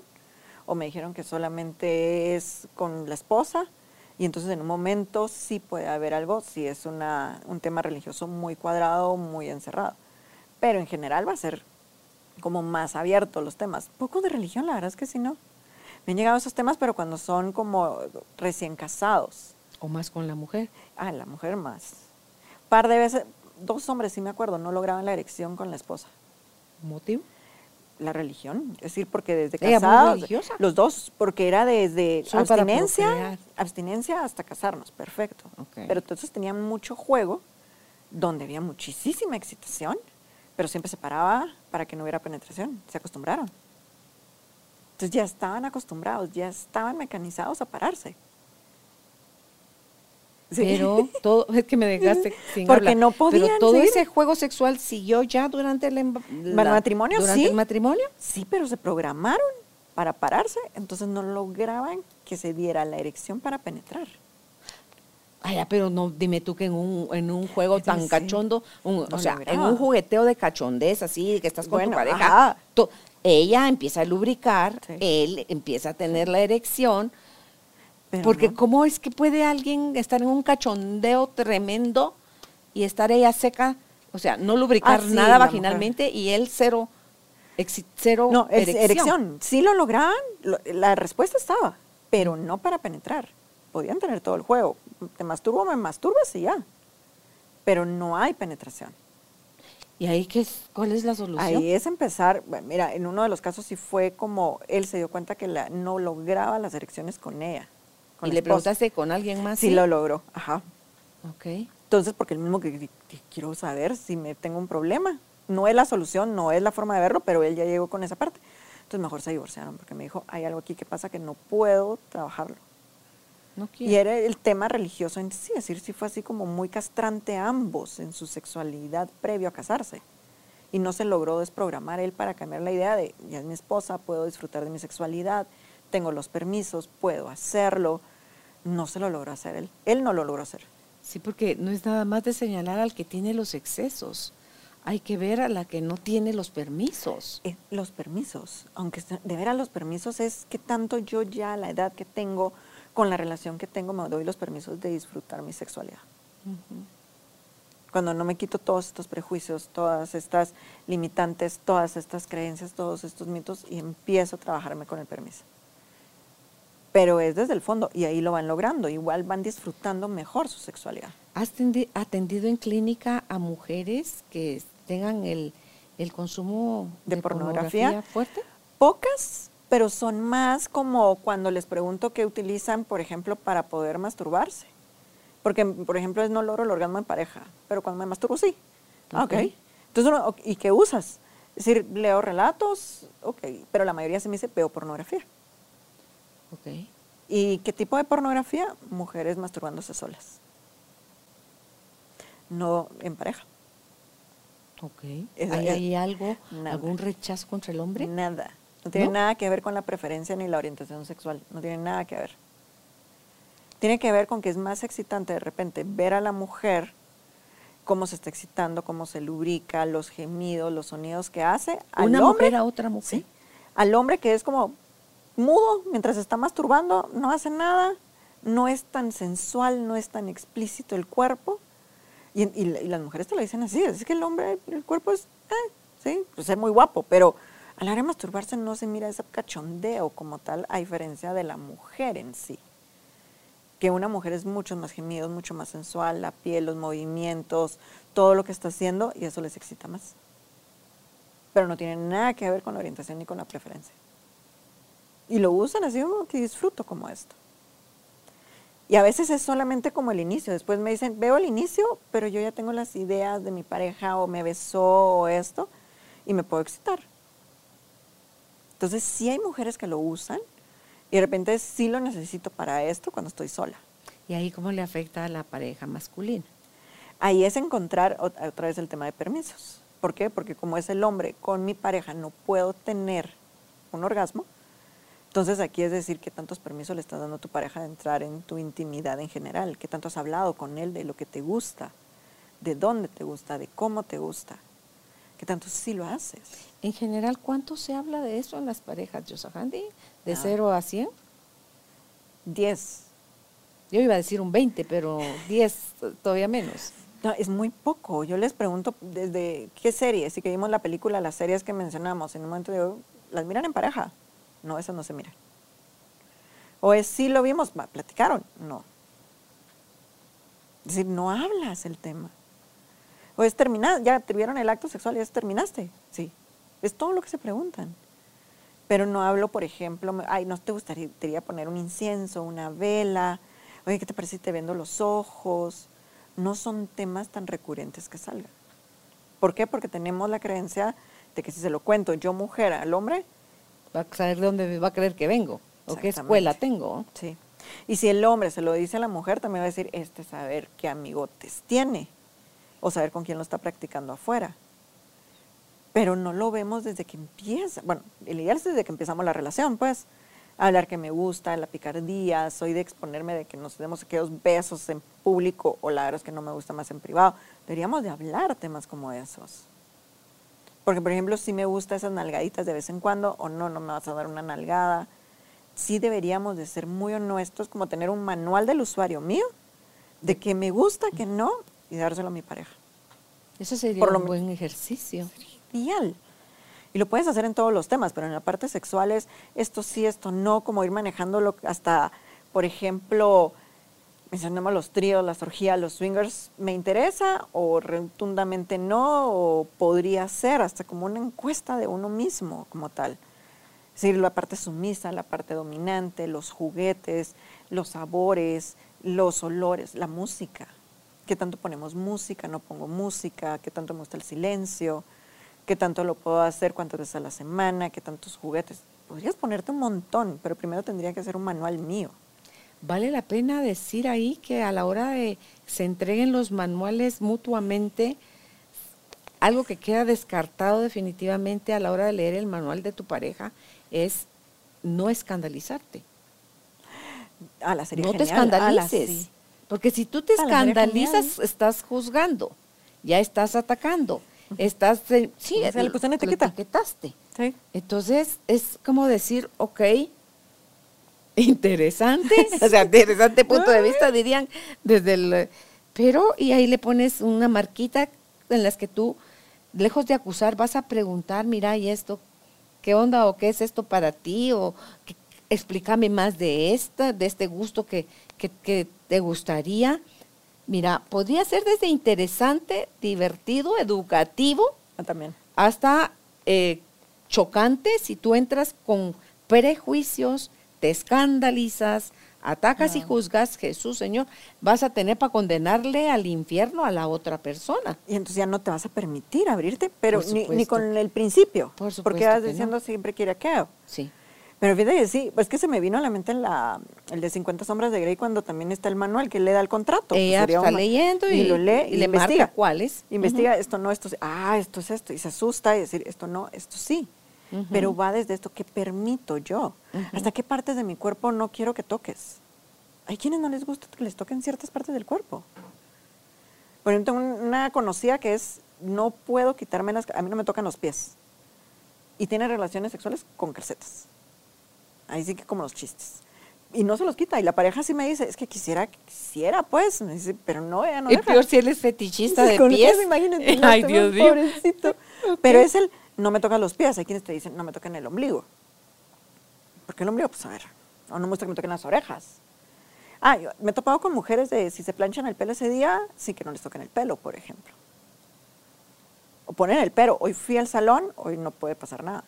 S3: o me dijeron que solamente es con la esposa, y entonces en un momento sí puede haber algo, si es una, un tema religioso muy cuadrado, muy encerrado. Pero en general va a ser como más abierto los temas. Poco de religión, la verdad es que sí, no. Me han llegado esos temas, pero cuando son como recién casados.
S2: O más con la mujer.
S3: Ah, la mujer más. Par de veces, dos hombres, sí me acuerdo, no lograban la erección con la esposa.
S2: ¿Motivo?
S3: La religión, es decir, porque desde casados, los dos, porque era desde
S2: Solo
S3: abstinencia, abstinencia hasta casarnos, perfecto. Pero entonces tenían mucho juego, donde había muchísima excitación, pero siempre se paraba para que no hubiera penetración, se acostumbraron. Entonces ya estaban acostumbrados, ya estaban mecanizados a pararse. Sí.
S2: Pero *laughs* todo, es que me dejaste sin
S3: Porque
S2: hablar.
S3: no podían
S2: Pero todo
S3: seguir.
S2: ese juego sexual siguió ya durante el, em- la-
S3: matrimonio,
S2: durante
S3: sí.
S2: el matrimonio.
S3: Sí, pero se programaron para pararse, entonces no lograban que se diera la erección para penetrar.
S2: Ay, ya, pero no, dime tú que en un, en un juego tan
S3: sí.
S2: cachondo, un-
S3: No
S2: o sea, en un jugueteo de cachondez así, que estás con
S3: Bueno,
S2: tu pareja, ella empieza a lubricar,
S3: Sí.
S2: él empieza a tener la erección,
S3: Pero
S2: porque
S3: no.
S2: ¿cómo es que puede alguien estar en un cachondeo tremendo y estar ella seca? O sea, no lubricar
S3: Ah, sí,
S2: nada vaginalmente y él cero, cero
S3: No, es
S2: erección.
S3: erección. Sí lo lograban, lo- la respuesta estaba, pero no para penetrar. Podían tener todo el juego. Te masturbo, me masturbas y ya. Pero no hay penetración.
S2: ¿Y ahí qué es, cuál es la solución?
S3: Ahí es empezar, mira, en uno de los casos sí fue como él se dio cuenta que la, no lograba las erecciones con ella.
S2: ¿Y le preguntaste con alguien más?
S3: Sí, lo logró, ajá.
S2: Ok.
S3: Entonces, porque el mismo que, que, quiero saber si me tengo un problema. No es la solución, no es la forma de verlo, pero él ya llegó con esa parte. Entonces mejor se divorciaron porque me dijo, hay algo aquí que pasa que no puedo trabajarlo.
S2: No
S3: y era el tema religioso en sí, es decir, sí fue así como muy castrante ambos en su sexualidad previo a casarse. Y no se logró desprogramar él para cambiar la idea de, ya es mi esposa, puedo disfrutar de mi sexualidad, tengo los permisos, puedo hacerlo. No se lo logró hacer él. Él no lo logró hacer.
S2: Sí, porque no es nada más de señalar al que tiene los excesos. Hay que ver a la que no tiene los permisos.
S3: Eh, los permisos, aunque de ver a los permisos es que tanto yo ya a la edad que tengo, con la relación que tengo, me doy los permisos de disfrutar mi sexualidad. Cuando no me quito todos estos prejuicios, todas estas limitantes, todas estas creencias, todos estos mitos y empiezo a trabajarme con el permiso pero es desde el fondo y ahí lo van logrando, igual van disfrutando mejor su sexualidad.
S2: ¿Has atendido en clínica a mujeres que tengan el, consumo de, pornografía? fuerte?
S3: Pocas, pero son más como cuando les pregunto qué utilizan, por ejemplo, para poder masturbarse. Porque, por ejemplo, es no logro el orgasmo en pareja, pero cuando me masturbo sí. Ah, ok. Entonces, ¿y qué usas? Es decir, leo relatos, ok, pero la mayoría se me dice veo pornografía.
S2: Okay.
S3: ¿Y qué tipo de pornografía? Mujeres masturbándose solas. No en pareja.
S2: Ok. ¿Hay, algo, algún rechazo contra el hombre?
S3: Nada. No tiene nada que ver con la preferencia ni la orientación sexual. No tiene nada que ver. Tiene que ver con que es más excitante de repente ver a la mujer cómo se está excitando, cómo se lubrica, los gemidos, los sonidos que hace.
S2: Al ¿Una mujer a otra mujer?
S3: Al hombre que es como mudo mientras está masturbando, no hace nada, no es tan sensual, no es tan explícito el cuerpo. Y, las mujeres te lo dicen así, es que el hombre, el cuerpo es, eh, sí, pues es muy guapo, pero a la hora de masturbarse no se mira ese cachondeo como tal, a diferencia de la mujer en sí. Que una mujer es mucho más gemido, mucho más sensual, la piel, los movimientos, todo lo que está haciendo, y eso les excita más. Pero no tiene nada que ver con la orientación ni con la preferencia. Y lo usan así como que disfruto como esto. Y a veces es solamente como el inicio. Después me dicen, veo el inicio, pero yo ya tengo las ideas de mi pareja o me besó o esto y me puedo excitar. Entonces sí hay mujeres que lo usan y de repente sí lo necesito para esto cuando estoy sola.
S2: ¿Y ahí cómo le afecta a la pareja masculina?
S3: Ahí es encontrar otra vez el tema de permisos. ¿Por qué? Porque como es el hombre, con mi pareja no puedo tener un orgasmo, entonces aquí es decir, qué tantos permisos le estás dando a tu pareja de entrar en tu intimidad en general, qué tanto has hablado con él de lo que te gusta, de dónde te gusta, de cómo te gusta, qué tanto sí lo haces.
S2: En general, ¿cuánto se habla de eso en las parejas, Yosahandi? ¿De 0 a 100?
S3: 10.
S2: Yo iba a decir un 20, pero 10 todavía menos.
S3: No, es muy poco. Yo les pregunto desde qué series, si que vimos la película, las series que mencionamos, en un momento de las miran en pareja. No, eso no se mira. O es, sí lo vimos, platicaron. No. Es decir, no hablas el tema. O es terminar, ya tuvieron el acto sexual y ya terminaste. Sí. Es todo lo que se preguntan. Pero no hablo, por ejemplo, ay, ¿no te gustaría poner un incienso, una vela? Oye, ¿qué te parece si te vendo los ojos? No son temas tan recurrentes que salgan. ¿Por qué? Porque tenemos la creencia de que si se lo cuento yo mujer al hombre,
S2: va a saber de dónde va a creer que vengo o qué escuela tengo.
S3: Sí. Y si el hombre se lo dice a la mujer, también va a decir, este saber qué amigotes tiene o saber con quién lo está practicando afuera. Pero no lo vemos desde que empieza. Bueno, el ideal es desde que empezamos la relación, pues. Hablar que me gusta, la picardía, soy de exponerme de que nos demos aquellos besos en público o la verdad es que no me gusta más en privado. Deberíamos de hablar temas como esos. Porque, por ejemplo, si me gusta esas nalgaditas de vez en cuando, o no, no me vas a dar una nalgada. Sí deberíamos de ser muy honestos, como tener un manual del usuario mío, de que me gusta, que no, y dárselo a mi pareja.
S2: Eso sería un buen ejercicio.
S3: Y lo puedes hacer en todos los temas, pero en la parte sexual es esto sí, esto no, como ir manejándolo hasta, por ejemplo, mencionamos los tríos, las orgías, los swingers, ¿me interesa o rotundamente no? O podría ser hasta como una encuesta de uno mismo como tal. Es decir, la parte sumisa, la parte dominante, los juguetes, los sabores, los olores, la música. ¿Qué tanto ponemos música? ¿No pongo música? ¿Qué tanto me gusta el silencio? ¿Qué tanto lo puedo hacer? ¿Cuántas veces a la semana? ¿Qué tantos juguetes? Podrías ponerte un montón, pero primero tendría que ser un manual mío.
S2: Vale la pena decir ahí que a la hora de se entreguen los manuales mutuamente, algo que queda descartado definitivamente a la hora de leer el manual de tu pareja es no escandalizarte.
S3: Ah, la serie
S2: no te escandalices. Porque si tú te escandalizas, estás juzgando, ya estás atacando, estás, sí,
S3: o sea, le
S2: etiquetaste. Sí. Entonces es como decir, ok, interesante, *laughs* o sea, interesante punto de vista, dirían, desde el, pero, y ahí le pones una marquita en las que tú, lejos de acusar, vas a preguntar, mira, ¿y esto? ¿Qué onda o qué es esto para ti? O explícame más de esta, de este gusto que, que, te gustaría. Mira, podría ser desde interesante, divertido, educativo,
S3: ah, también.
S2: hasta eh, chocante si tú entras con prejuicios, te escandalizas, atacas y juzgas, Jesús, Señor, vas a tener para condenarle al infierno a la otra persona.
S3: Y entonces ya no te vas a permitir abrirte, pero ni, con el principio. Por porque vas diciendo siempre quiere que.
S2: Sí.
S3: Pero fíjate que sí, es que se me vino a la mente la, el de 50 sombras de Grey cuando también está el manual que le da el contrato.
S2: Ella está leyendo y, lo lee y, le investiga. Marca cuáles.
S3: Investiga esto no, esto ah, esto es esto. Y se asusta y decir esto no, esto sí. Pero va desde esto que permito yo. ¿Hasta qué partes de mi cuerpo no quiero que toques? Hay quienes no les gusta que les toquen ciertas partes del cuerpo. Por ejemplo, una conocida que es, no puedo quitarme las, a mí no me tocan los pies. Y tiene relaciones sexuales con calcetas. Ahí sí que como los chistes. Y no se los quita. Y la pareja sí me dice, es que quisiera, quisiera, pues. Me dice, pero no, ella no
S2: Y peor si él es fetichista de pies.
S3: imagínate. *laughs* Ay, Dios mío. Pobrecito. Pero es el, no me tocan los pies. Hay quienes te dicen, no me tocan el ombligo. ¿Por qué el ombligo? Pues a ver, o no muestra que me toquen las orejas. Ah, me he topado con mujeres de si se planchan el pelo ese día, sí que no les toquen el pelo, por ejemplo. O ponen el pelo, hoy fui al salón, hoy no puede pasar nada.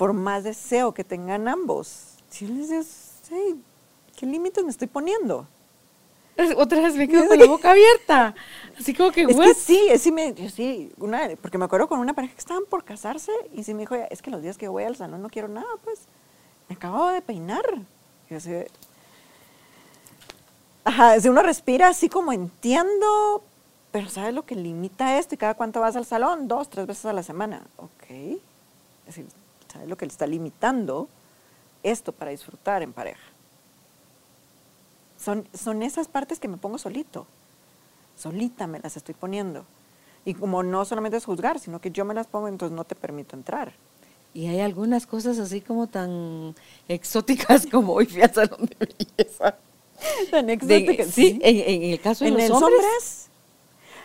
S3: Por más deseo que tengan ambos. Si les digo, ¿qué límites me estoy poniendo?
S2: Otra vez me quedo *laughs* con la boca abierta. Así como que,
S3: es que sí, sí, me, yo sí, una, porque me acuerdo con una pareja que estaban por casarse y sí me dijo, es que los días que voy al salón no quiero nada, pues. Me acabo de peinar. Y así, ajá, si uno respira así como entiendo, pero ¿sabes lo que limita esto? ¿Y cada cuánto vas al salón? Dos, tres veces a la semana. Ok. Es decir, ¿sabes lo que le está limitando esto para disfrutar en pareja? Son, son esas partes que me pongo solito. Solita me las estoy poniendo. Y como no solamente es juzgar, sino que yo me las pongo, entonces no te permito entrar.
S2: Y hay algunas cosas así como tan exóticas *laughs* como hoy fui al salón de belleza.
S3: Tan exóticas.
S2: sí, En, el caso de los hombres,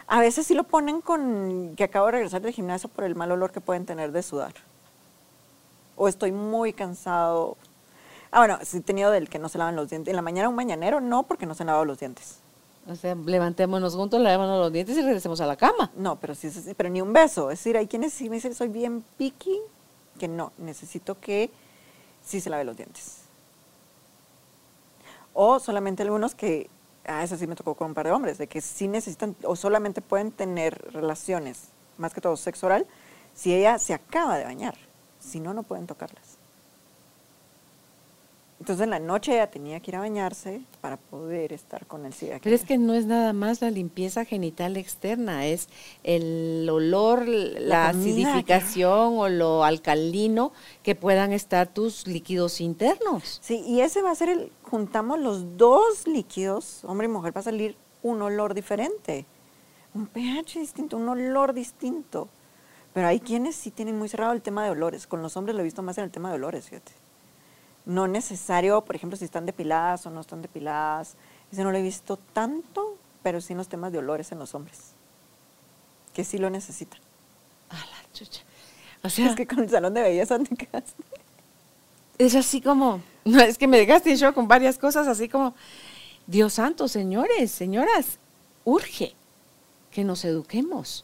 S3: A veces sí lo ponen con que acabo de regresar del gimnasio por el mal olor que pueden tener de sudar. O estoy muy cansado, Ah, bueno, sí he tenido del que no se lavan los dientes. En la mañana un mañanero, no, porque no se han lavado los dientes.
S2: O sea, levantémonos juntos, lavémonos los dientes y regresemos a la cama.
S3: No, pero sí, pero ni un beso. Es decir, hay quienes sí me dicen, soy bien picky, que no, necesito que sí se lave los dientes. O solamente algunos que, ah, eso sí me tocó con un par de hombres, de que sí necesitan o solamente pueden tener relaciones, más que todo sexo oral, si ella se acaba de bañar. Si no, no pueden tocarlas. Entonces en la noche ella tenía que ir a bañarse para poder estar con el SIDA.
S2: Pero es que no es nada más la limpieza genital externa, es el olor, la, acidificación o lo alcalino que puedan estar tus líquidos internos.
S3: Sí, y ese va a ser el, juntamos los dos líquidos, hombre y mujer, va a salir un olor diferente, un pH distinto, un olor distinto. Pero hay quienes sí tienen muy cerrado el tema de olores. Con los hombres lo he visto más en el tema de olores, fíjate no necesario, por ejemplo, si están depiladas o no están depiladas. Ese no lo he visto tanto, pero sí en los temas de olores en los hombres, que sí lo necesitan.
S2: chucha.
S3: O sea, *laughs* es que con el salón de belleza te quedaste.
S2: Es así como, no, es que me dejaste yo con varias cosas, así como, Dios santo, señores, señoras, urge que nos eduquemos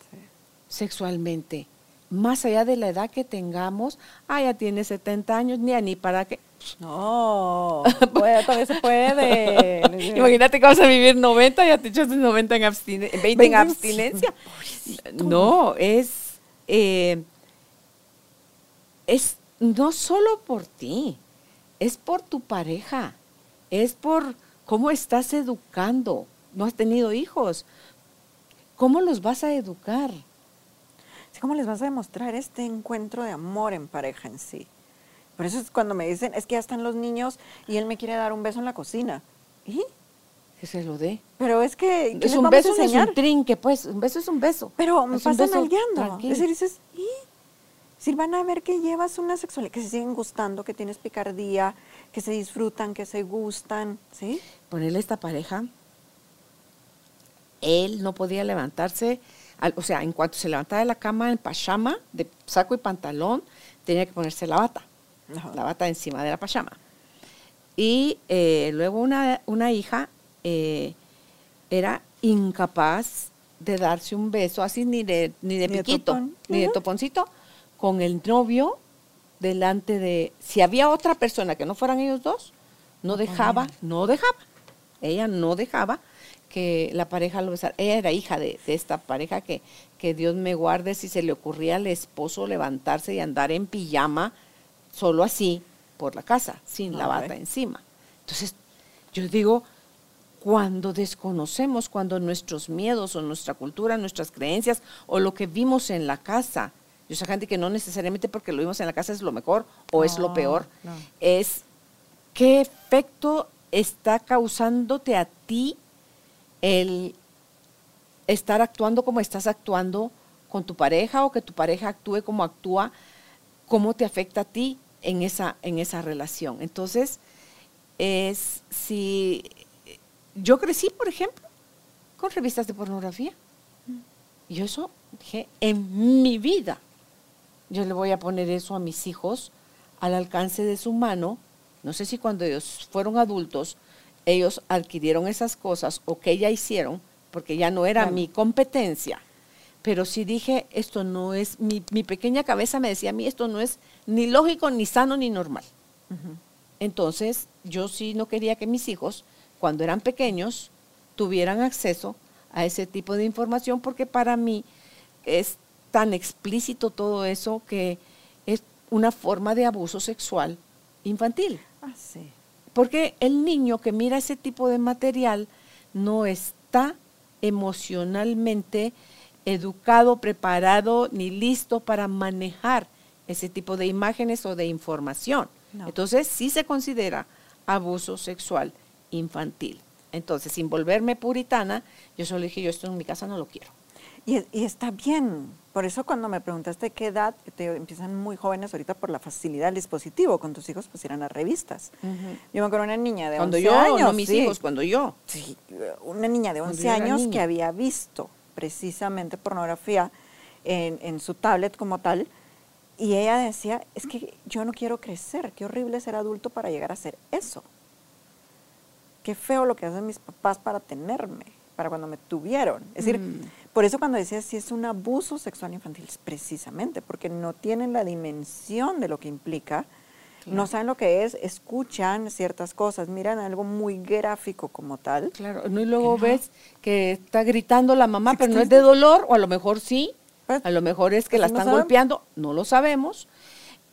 S2: sexualmente, más allá de la edad que tengamos. Ah, ya tiene 70 años, ni a ni para qué.
S3: No, *laughs* puede, todavía se puede. *laughs*
S2: Imagínate que vas a vivir 90, ya te echaste 90 en abstinencia, 20 en abstinencia. No, es, eh, es no solo por ti, es por tu pareja, es por cómo estás educando. No has tenido hijos. ¿Cómo los vas a educar?
S3: ¿Cómo les vas a demostrar este encuentro de amor en pareja en sí? Por eso es cuando me dicen, es que ya están los niños y él me quiere dar un beso en la cocina. ¿Y?
S2: Que se lo dé.
S3: Pero es que.
S2: Es un beso, es un trinque, pues. Un beso es un beso.
S3: Pero me pasan nalgueando. Es decir, dices, ¿y? Si van a ver que llevas una sexualidad, que se siguen gustando, que tienes picardía, que se disfrutan, que se gustan, ¿sí?
S2: Ponerle esta pareja, él no podía levantarse, o sea, en cuanto se levantaba de la cama en pachama, de saco y pantalón, tenía que ponerse la bata la bata encima de la pachama. Y eh, luego una, una hija eh, era incapaz de darse un beso así ni de, ni de piquito, ni de toponcito, con el novio delante de... Si había otra persona que no fueran ellos dos, no dejaba, no dejaba. Ella no dejaba que la pareja lo besara. Ella era hija de, de, esta pareja que, que Dios me guarde si se le ocurría al esposo levantarse y andar en pijama solo así por la casa, sin la bata encima. Entonces, yo digo, cuando desconocemos, cuando nuestros miedos o nuestra cultura, nuestras creencias o lo que vimos en la casa, yo sé gente que no necesariamente porque lo vimos en la casa es lo mejor o es lo peor, es qué efecto está causándote a ti el estar actuando como estás actuando con tu pareja o que tu pareja actúe como actúa cómo te afecta a ti en esa, en esa relación. Entonces, es si yo crecí, por ejemplo, con revistas de pornografía. Y eso dije, en mi vida, yo le voy a poner eso a mis hijos al alcance de su mano. No sé si cuando ellos fueron adultos, ellos adquirieron esas cosas o que ya hicieron, porque ya no era mi competencia pero sí dije, esto no es, mi, pequeña cabeza me decía a mí, esto no es ni lógico, ni sano, ni normal. Entonces, yo sí no quería que mis hijos, cuando eran pequeños, tuvieran acceso a ese tipo de información, porque para mí es tan explícito todo eso que es una forma de abuso sexual infantil.
S3: Ah, sí.
S2: Porque el niño que mira ese tipo de material no está emocionalmente educado, preparado ni listo para manejar ese tipo de imágenes o de información. Entonces sí se considera abuso sexual infantil. Entonces, sin volverme puritana, yo solo dije, yo esto en mi casa no lo quiero.
S3: Y, está bien. Por eso cuando me preguntaste qué edad, te empiezan muy jóvenes ahorita por la facilidad del dispositivo. Con tus hijos pues irán a revistas. Yo me acuerdo una niña de
S2: cuando
S3: 11
S2: yo,
S3: años.
S2: No mis hijos, cuando yo.
S3: Sí, una niña de 11 años que había visto precisamente pornografía en, su tablet como tal. Y ella decía, es que yo no quiero crecer, qué horrible ser adulto para llegar a hacer eso. Qué feo lo que hacen mis papás para tenerme, para cuando me tuvieron. Es decir, mm. Por eso cuando decía si es un abuso sexual infantil, es precisamente porque no tienen la dimensión de lo que implica no saben lo que es, escuchan ciertas cosas, miran algo muy gráfico como tal.
S2: Claro, y luego ves que está gritando la mamá, pero no es de dolor, o a lo mejor sí, pues, a lo mejor es que pues la están golpeando, no lo sabemos.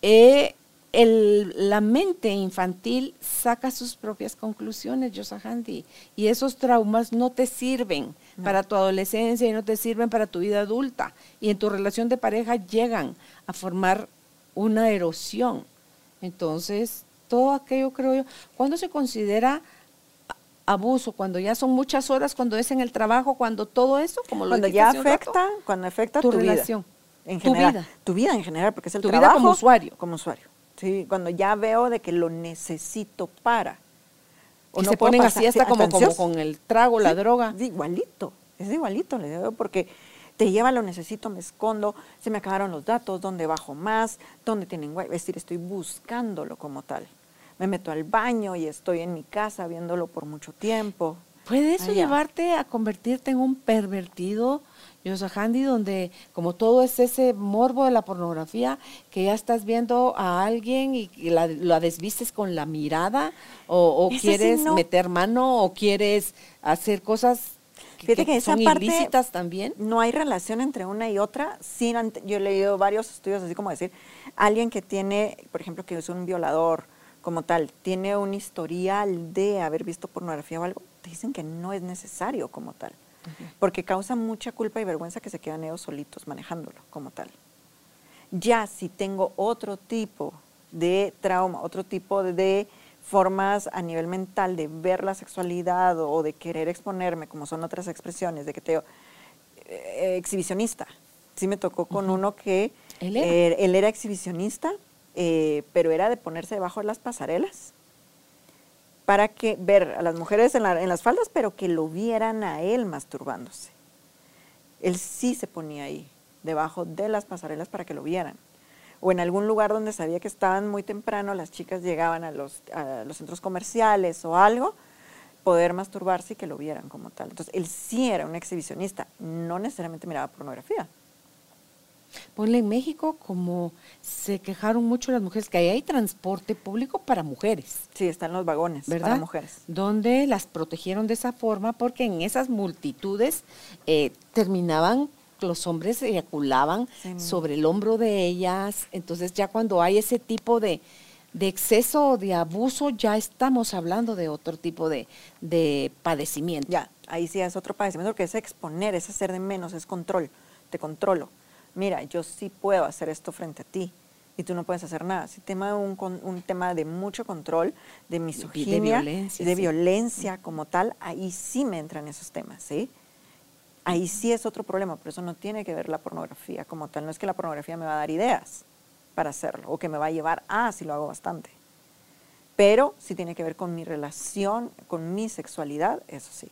S2: Eh, la mente infantil saca sus propias conclusiones, Yosahandi, y esos traumas no te sirven para tu adolescencia y no te sirven para tu vida adulta. Y en tu relación de pareja llegan a formar una erosión. Entonces, todo aquello creo yo, cuando se considera abuso, cuando ya son muchas horas, cuando es en el trabajo, cuando todo eso, como lo
S3: cuando ya afecta, cuando afecta tu, relación, en general, tu vida, tu vida en general, porque es el tu vida
S2: como usuario,
S3: como usuario. Sí, cuando ya veo de que lo necesito para.
S2: O no se ponen así hasta como, como, con el trago, la droga.
S3: Es igualito, es igualito, le digo, porque te lleva lo necesito, me escondo, se me acabaron los datos, dónde bajo más, dónde tienen wifi, es decir, estoy buscándolo como tal. Me meto al baño y estoy en mi casa viéndolo por mucho tiempo.
S2: ¿Puede eso llevarte a convertirte en un pervertido, Handy, donde como todo es ese morbo de la pornografía, que ya estás viendo a alguien y, la, desvistes con la mirada, o, quieres meter mano, o quieres hacer cosas
S3: Fíjate que, esa son parte ilícitas también. No hay relación entre una y otra. Sin, yo he leído varios estudios, así como decir, alguien que tiene, por ejemplo, que es un violador como tal, tiene un historial de haber visto pornografía o algo, te dicen que no es necesario como tal. Porque causa mucha culpa y vergüenza que se quedan ellos solitos manejándolo como tal. Ya si tengo otro tipo de trauma, otro tipo de formas a nivel mental de ver la sexualidad o de querer exponerme, como son otras expresiones, de que te eh, exhibicionista. Sí me tocó con uno que ¿Él era, exhibicionista, eh, pero era de ponerse debajo de las pasarelas para que ver a las mujeres en, las faldas, pero que lo vieran a él masturbándose. Él sí se ponía ahí, debajo de las pasarelas para que lo vieran o en algún lugar donde sabía que estaban muy temprano, las chicas llegaban a los, a los centros comerciales o algo, poder masturbarse y que lo vieran como tal. Entonces, él sí era un exhibicionista, no necesariamente miraba pornografía.
S2: Ponle en México como se quejaron mucho las mujeres que ahí hay transporte público para mujeres.
S3: Sí, están los vagones ¿verdad? para mujeres.
S2: Donde las protegieron de esa forma porque en esas multitudes eh, terminaban los hombres eyaculaban sobre el hombro de ellas. Entonces ya cuando hay ese tipo de, exceso o de abuso, ya estamos hablando de otro tipo de, de, padecimiento.
S3: Ya, ahí sí es otro padecimiento, porque es exponer, es hacer de menos, es control, te controlo. Mira, yo sí puedo hacer esto frente a ti y tú no puedes hacer nada. Si tema un, un tema de mucho control, de misoginia, de violencia, de violencia como tal, ahí sí me entran esos temas, ¿sí? ahí sí es otro problema, pero eso no tiene que ver la pornografía como tal. No es que la pornografía me va a dar ideas para hacerlo o que me va a llevar a, si lo hago bastante. Pero sí tiene que ver con mi relación, con mi sexualidad, eso sí.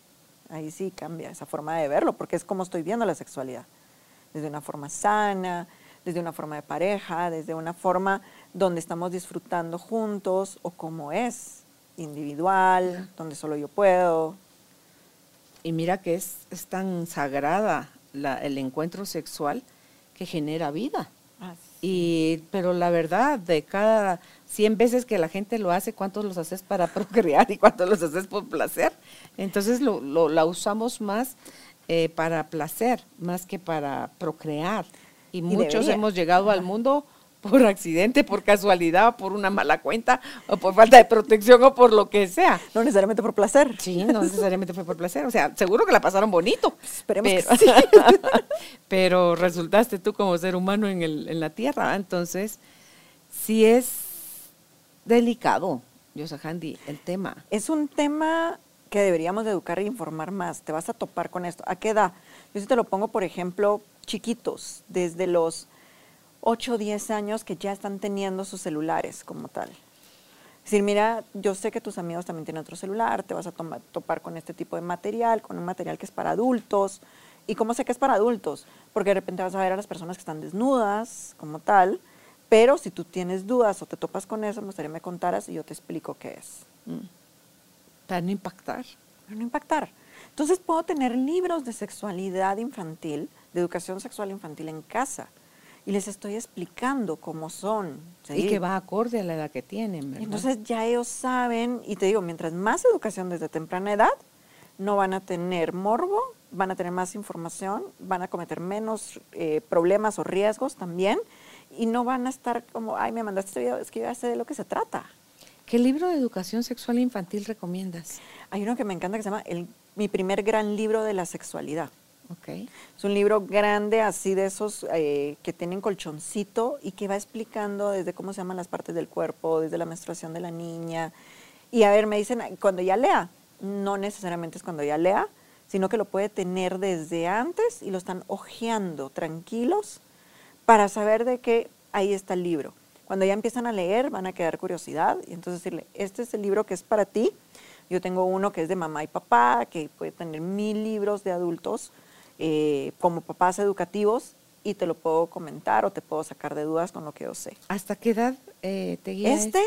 S3: Ahí sí cambia esa forma de verlo, porque es como estoy viendo la sexualidad. Desde una forma sana, desde una forma de pareja, desde una forma donde estamos disfrutando juntos o como es, individual, donde solo yo puedo,
S2: y mira que es, tan sagrada el encuentro sexual que genera vida. y, pero la verdad, de cada 100 veces que la gente lo hace, ¿cuántos los haces para *laughs* procrear y cuántos los haces por placer? Entonces lo, lo la usamos más eh, para placer, más que para procrear. Y, muchos hemos llegado al mundo por accidente, por casualidad, por una mala cuenta, o por falta de protección, o por lo que sea.
S3: No necesariamente por placer.
S2: Sí, no necesariamente fue por placer. O sea, seguro que la pasaron bonito.
S3: Esperemos pero, que sí. *laughs*
S2: pero resultaste tú como ser humano en, el, en la tierra. Entonces, sí es delicado, Yosa Handy, el tema.
S3: Es un tema que deberíamos de educar e informar más. Te vas a topar con esto. ¿A qué edad? Yo sí te lo pongo, por ejemplo, chiquitos, desde los 8 o 10 años que ya están teniendo sus celulares como tal. Es decir, mira, yo sé que tus amigos también tienen otro celular, te vas a topar con este tipo de material, con un material que es para adultos. ¿Y cómo sé que es para adultos? Porque de repente vas a ver a las personas que están desnudas como tal, pero si tú tienes dudas o te topas con eso, me gustaría que me contaras y yo te explico qué es.
S2: Mm. Para no impactar.
S3: Para no impactar. Entonces puedo tener libros de sexualidad infantil, de educación sexual infantil en casa y les estoy explicando cómo son.
S2: Y que va acorde a la edad que tienen, ¿verdad?
S3: Entonces ya ellos saben, y te digo, mientras más educación desde temprana edad, no van a tener morbo, van a tener más información, van a cometer menos eh, problemas o riesgos también, y no van a estar como, ay, me mandaste este video, es que yo ya sé de lo que se trata.
S2: ¿Qué libro de educación sexual infantil recomiendas?
S3: Hay uno que me encanta que se llama el, Mi primer gran libro de la sexualidad.
S2: Okay.
S3: Es un libro grande, así de esos eh, que tienen colchoncito y que va explicando desde cómo se llaman las partes del cuerpo, desde la menstruación de la niña. Y a ver, me dicen, cuando ya lea, no necesariamente es cuando ya lea, sino que lo puede tener desde antes y lo están hojeando tranquilos para saber de que ahí está el libro. Cuando ya empiezan a leer van a quedar curiosidad y entonces decirle, este es el libro que es para ti. Yo tengo uno que es de mamá y papá, que puede tener mil libros de adultos eh, como papás educativos y te lo puedo comentar o te puedo sacar de dudas con lo que yo sé.
S2: ¿Hasta qué edad eh, te guía
S3: este,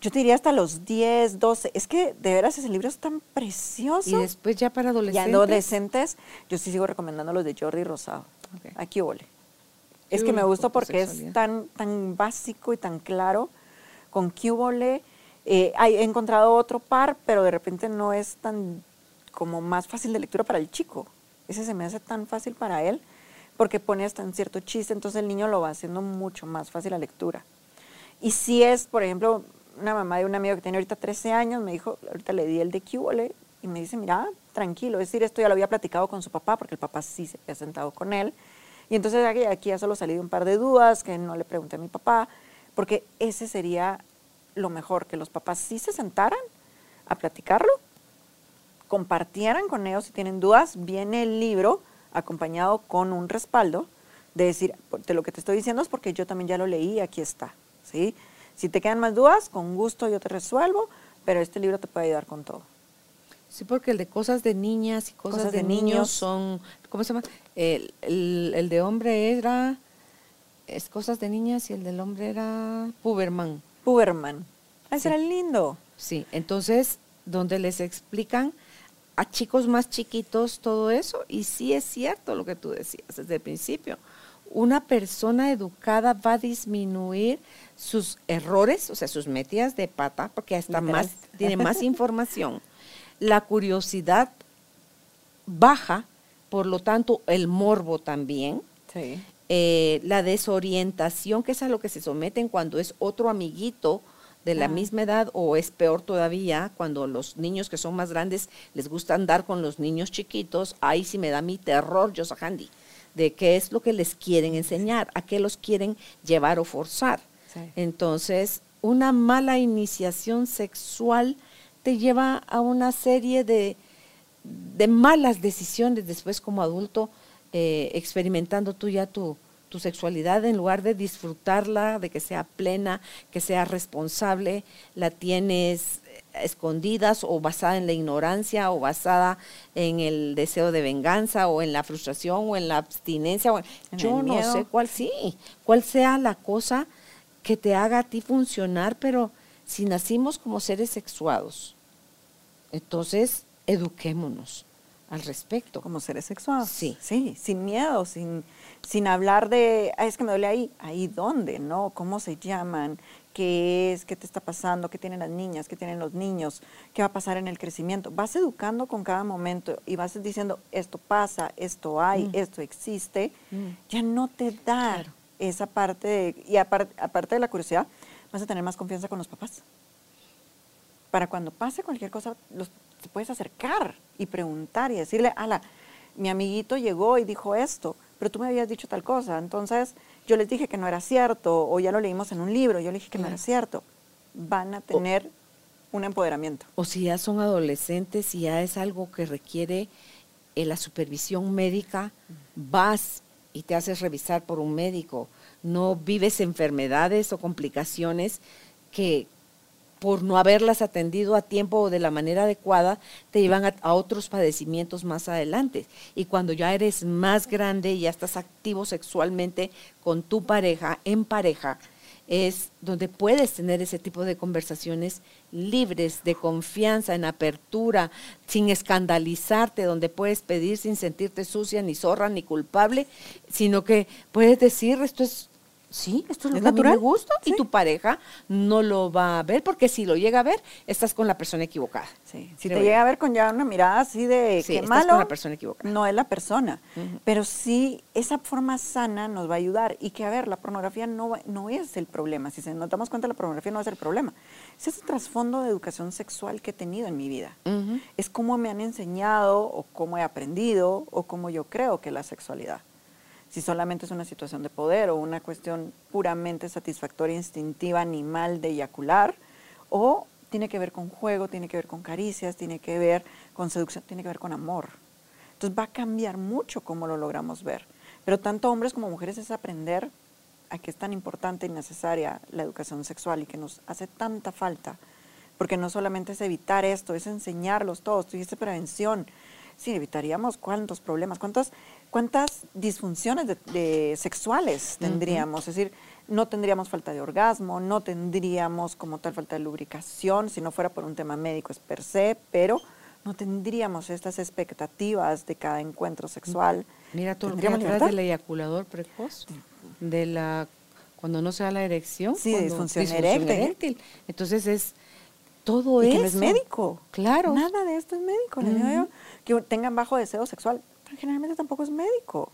S3: Yo te diría hasta los 10, 12. Es que de veras ese libro es tan precioso.
S2: Y después ya para adolescentes.
S3: Ya adolescentes, yo sí sigo recomendando los de Jordi Rosado. Aquí ole. Es que me gusta porque es tan, tan básico y tan claro. Con Cubole eh, he encontrado otro par, pero de repente no es tan como más fácil de lectura para el chico. Ese se me hace tan fácil para él porque pone hasta en cierto chiste, entonces el niño lo va haciendo mucho más fácil la lectura. Y si es, por ejemplo, una mamá de un amigo que tiene ahorita 13 años, me dijo, ahorita le di el de Cubole y me dice, mira, tranquilo, es decir, esto ya lo había platicado con su papá, porque el papá sí se había sentado con él. Y entonces aquí, aquí ya solo salí un par de dudas que no le pregunté a mi papá, porque ese sería lo mejor, que los papás sí se sentaran a platicarlo, compartieran con ellos si tienen dudas, viene el libro acompañado con un respaldo de decir, de lo que te estoy diciendo es porque yo también ya lo leí aquí está, ¿sí? Si te quedan más dudas, con gusto yo te resuelvo, pero este libro te puede ayudar con todo.
S2: Sí, porque el de cosas de niñas y cosas, de, niños, son, ¿cómo se llama? El, el, de hombre era, es cosas de niñas y el del hombre era Puberman.
S3: Puberman. Ah, era lindo.
S2: Sí, entonces, donde les explican a chicos más chiquitos todo eso, y sí es cierto lo que tú decías desde el principio. Una persona educada va a disminuir sus errores, o sea, sus metidas de pata, porque hasta más, tiene más información la curiosidad baja, por lo tanto el morbo también. Eh, la desorientación, que es a lo que se someten cuando es otro amiguito de la misma edad o es peor todavía cuando los niños que son más grandes les gusta andar con los niños chiquitos, ahí sí me da mi terror, Handy, de qué es lo que les quieren enseñar, a qué los quieren llevar o forzar. Entonces, una mala iniciación sexual te lleva a una serie de, malas decisiones después como adulto, eh, experimentando tú ya tu, tu sexualidad, en lugar de disfrutarla, de que sea plena, que sea responsable, la tienes escondidas o basada en la ignorancia o basada en el deseo de venganza o en la frustración o en la abstinencia. O yo no sé cuál sí, cuál sea la cosa que te haga a ti funcionar, pero si nacimos como seres sexuados, entonces, eduquémonos al respecto.
S3: Como seres sexuales.
S2: Sí.
S3: Sí, sin miedo, sin, sin hablar de, es que me duele ahí, ahí dónde, ¿no? ¿Cómo se llaman? ¿Qué es? ¿Qué te está pasando? ¿Qué tienen las niñas? ¿Qué tienen los niños? ¿Qué va a pasar en el crecimiento? Vas educando con cada momento y vas diciendo, esto pasa, esto hay, mm. esto existe. Mm. Ya no te da esa parte, de, y aparte, aparte de la curiosidad, vas a tener más confianza con los papás para cuando pase cualquier cosa, los, te puedes acercar y preguntar y decirle, ala, mi amiguito llegó y dijo esto, pero tú me habías dicho tal cosa, entonces yo les dije que no era cierto, o ya lo leímos en un libro, yo le dije que no era cierto. Van a tener un empoderamiento.
S2: O si ya son adolescentes y ya es algo que requiere eh, la supervisión médica, vas y te haces revisar por un médico. No vives enfermedades o complicaciones que, por no haberlas atendido a tiempo o de la manera adecuada, te llevan a, otros padecimientos más adelante. Y cuando ya eres más grande y ya estás activo sexualmente con tu pareja, en pareja, es donde puedes tener ese tipo de conversaciones libres, de confianza, en apertura, sin escandalizarte, donde puedes pedir sin sentirte sucia, ni zorra, ni culpable, sino que puedes decir, esto es Sí, esto es lo que natural? a mí me gusta y tu pareja no lo va a ver porque si lo llega a ver, estás con la persona equivocada.
S3: Sí. Si te llega a ver con ya una mirada así de
S2: sí, qué malo, con la persona equivocada.
S3: no es la persona. Pero sí, esa forma sana nos va a ayudar y que, a ver, la pornografía no, no es el problema. Si nos damos cuenta, la pornografía no es el problema. Es ese trasfondo de educación sexual que he tenido en mi vida. Es cómo me han enseñado o cómo he aprendido o cómo yo creo que es la sexualidad si solamente es una situación de poder o una cuestión puramente satisfactoria, instintiva, animal de eyacular, o tiene que ver con juego, tiene que ver con caricias, tiene que ver con seducción, tiene que ver con amor. Entonces va a cambiar mucho cómo lo logramos ver. Pero tanto hombres como mujeres es aprender a que es tan importante y necesaria la educación sexual y que nos hace tanta falta, porque no solamente es evitar esto, es enseñarlos todos, tú dices prevención, sí, evitaríamos cuántos problemas, cuántas, cuántas disfunciones de, sexuales tendríamos. Es decir, no tendríamos falta de orgasmo, no tendríamos como tal falta de lubricación, si no fuera por un tema médico es per se, pero no tendríamos estas expectativas de cada encuentro sexual.
S2: Mira todo lo que del eyaculador precoz, de la cuando no se da la erección,
S3: sí, disfunción, eréctil.
S2: Entonces es todo
S3: y
S2: eso.
S3: Que no es médico.
S2: Claro.
S3: Nada de esto es médico. Que tengan bajo deseo sexual, generalmente tampoco es médico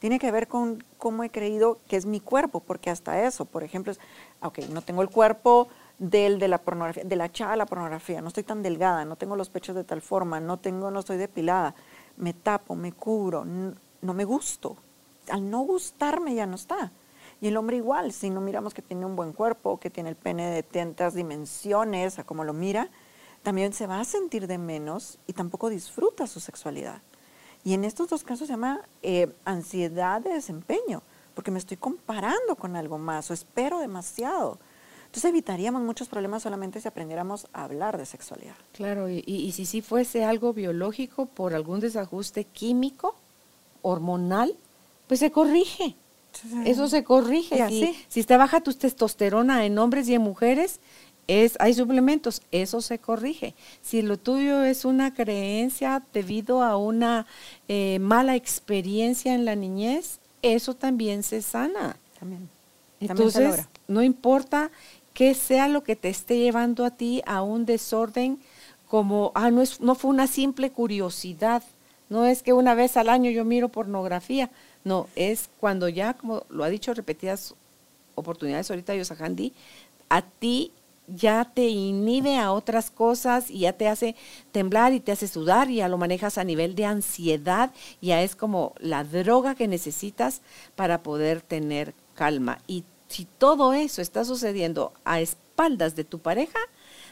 S3: tiene que ver con cómo he creído que es mi cuerpo, porque hasta eso, por ejemplo, es, ok, no tengo el cuerpo del de la pornografía, de la chava la pornografía, no estoy tan delgada, no tengo los pechos de tal forma, no tengo, no estoy depilada, me tapo, me cubro, no, me gusto. Al no gustarme ya no está. Y el hombre igual, si no miramos que tiene un buen cuerpo, que tiene el pene de tantas dimensiones, a como lo mira, también se va a sentir de menos y tampoco disfruta su sexualidad. Y en estos dos casos se llama eh, ansiedad de desempeño, porque me estoy comparando con algo más o espero demasiado. Entonces evitaríamos muchos problemas solamente si aprendiéramos a hablar de sexualidad.
S2: Claro, y, si sí fuese algo biológico por algún desajuste químico, hormonal, pues se corrige. Eso se corrige. Si, si está baja tu testosterona en hombres y en mujeres, es, hay suplementos, eso se corrige. Si lo tuyo es una creencia debido a una eh, mala experiencia en la niñez, eso también se sana.
S3: También.
S2: Entonces, no importa qué sea lo que te esté llevando a ti a un desorden como, ah, no, es, no fue una simple curiosidad, no es que una vez al año yo miro pornografía, no, es cuando ya, como lo ha dicho repetidas oportunidades ahorita Yosahandi, a ti ya te inhibe a otras cosas y ya te hace temblar y te hace sudar y ya lo manejas a nivel de ansiedad, ya es como la droga que necesitas para poder tener calma. Y si todo eso está sucediendo a espaldas de tu pareja,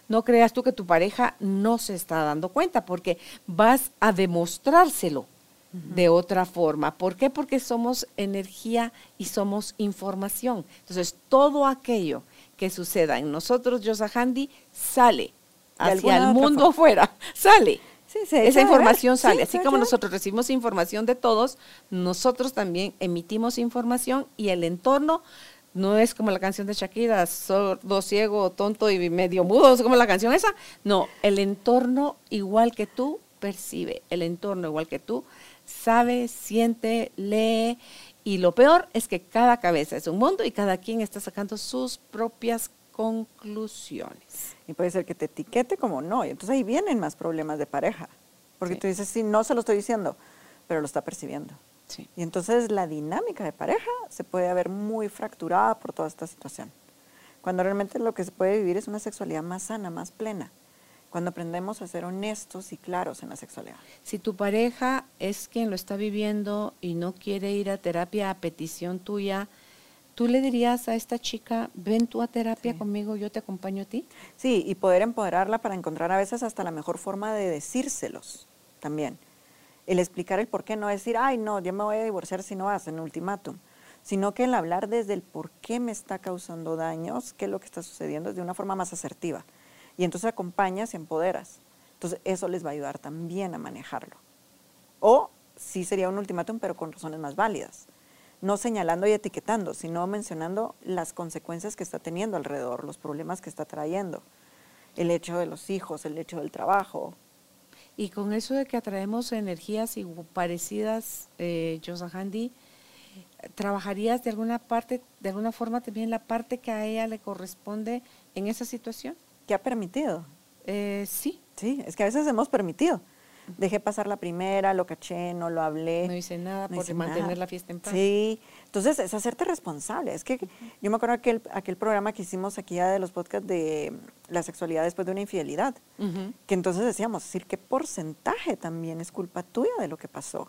S2: no creas tú que tu pareja no se está dando cuenta, porque vas a demostrárselo de otra forma. ¿Por qué? Porque somos energía y somos información. Entonces, todo aquello que suceda en nosotros, Yosahandi, sale hacia el mundo afuera, *laughs* sale. Esa información sale. Así como nosotros recibimos información de todos, nosotros también emitimos información y el entorno no es como la canción de Shakira, sordo, ciego, tonto y medio mudo, es como la canción esa. No, el entorno igual que tú percibe, el entorno igual que tú sabe, siente, lee y lo peor es que cada cabeza es un mundo y cada quien está sacando sus propias conclusiones.
S3: Y puede ser que te etiquete como no, y entonces ahí vienen más problemas de pareja. Porque tú dices, sí, no se lo estoy diciendo, pero lo está percibiendo. Sí. Y entonces la dinámica de pareja se puede ver muy fracturada por toda esta situación. Cuando realmente lo que se puede vivir es una sexualidad más sana, más plena cuando aprendemos a ser honestos y claros en la sexualidad.
S2: Si tu pareja es quien lo está viviendo y no quiere ir a terapia a petición tuya, ¿tú le dirías a esta chica, ven tú a terapia conmigo, yo te acompaño a ti?
S3: Sí, y poder empoderarla para encontrar a veces hasta la mejor forma de decírselos también. El explicar el por qué, no decir, ay, no, yo me voy a divorciar si no vas en ultimátum, sino que el hablar desde el por qué me está causando daños, qué es lo que está sucediendo, de una forma más asertiva y entonces acompañas y empoderas. Entonces eso les va a ayudar también a manejarlo. O sí sería un ultimátum, pero con razones más válidas. No señalando y etiquetando, sino mencionando las consecuencias que está teniendo alrededor, los problemas que está trayendo. El hecho de los hijos, el hecho del trabajo.
S2: Y con eso de que atraemos energías parecidas, eh, Handy, ¿trabajarías de alguna parte, de alguna forma también la parte que a ella le corresponde en esa situación?
S3: ¿Qué ha permitido?
S2: Eh, sí.
S3: Sí, es que a veces hemos permitido. Dejé pasar la primera, lo caché, no lo hablé.
S2: No hice nada por mantener la fiesta en paz.
S3: Sí, entonces es hacerte responsable. Es que yo me acuerdo aquel, aquel programa que hicimos aquí ya de los podcasts de la sexualidad después de una infidelidad, que entonces decíamos, decir, ¿qué porcentaje también es culpa tuya de lo que pasó?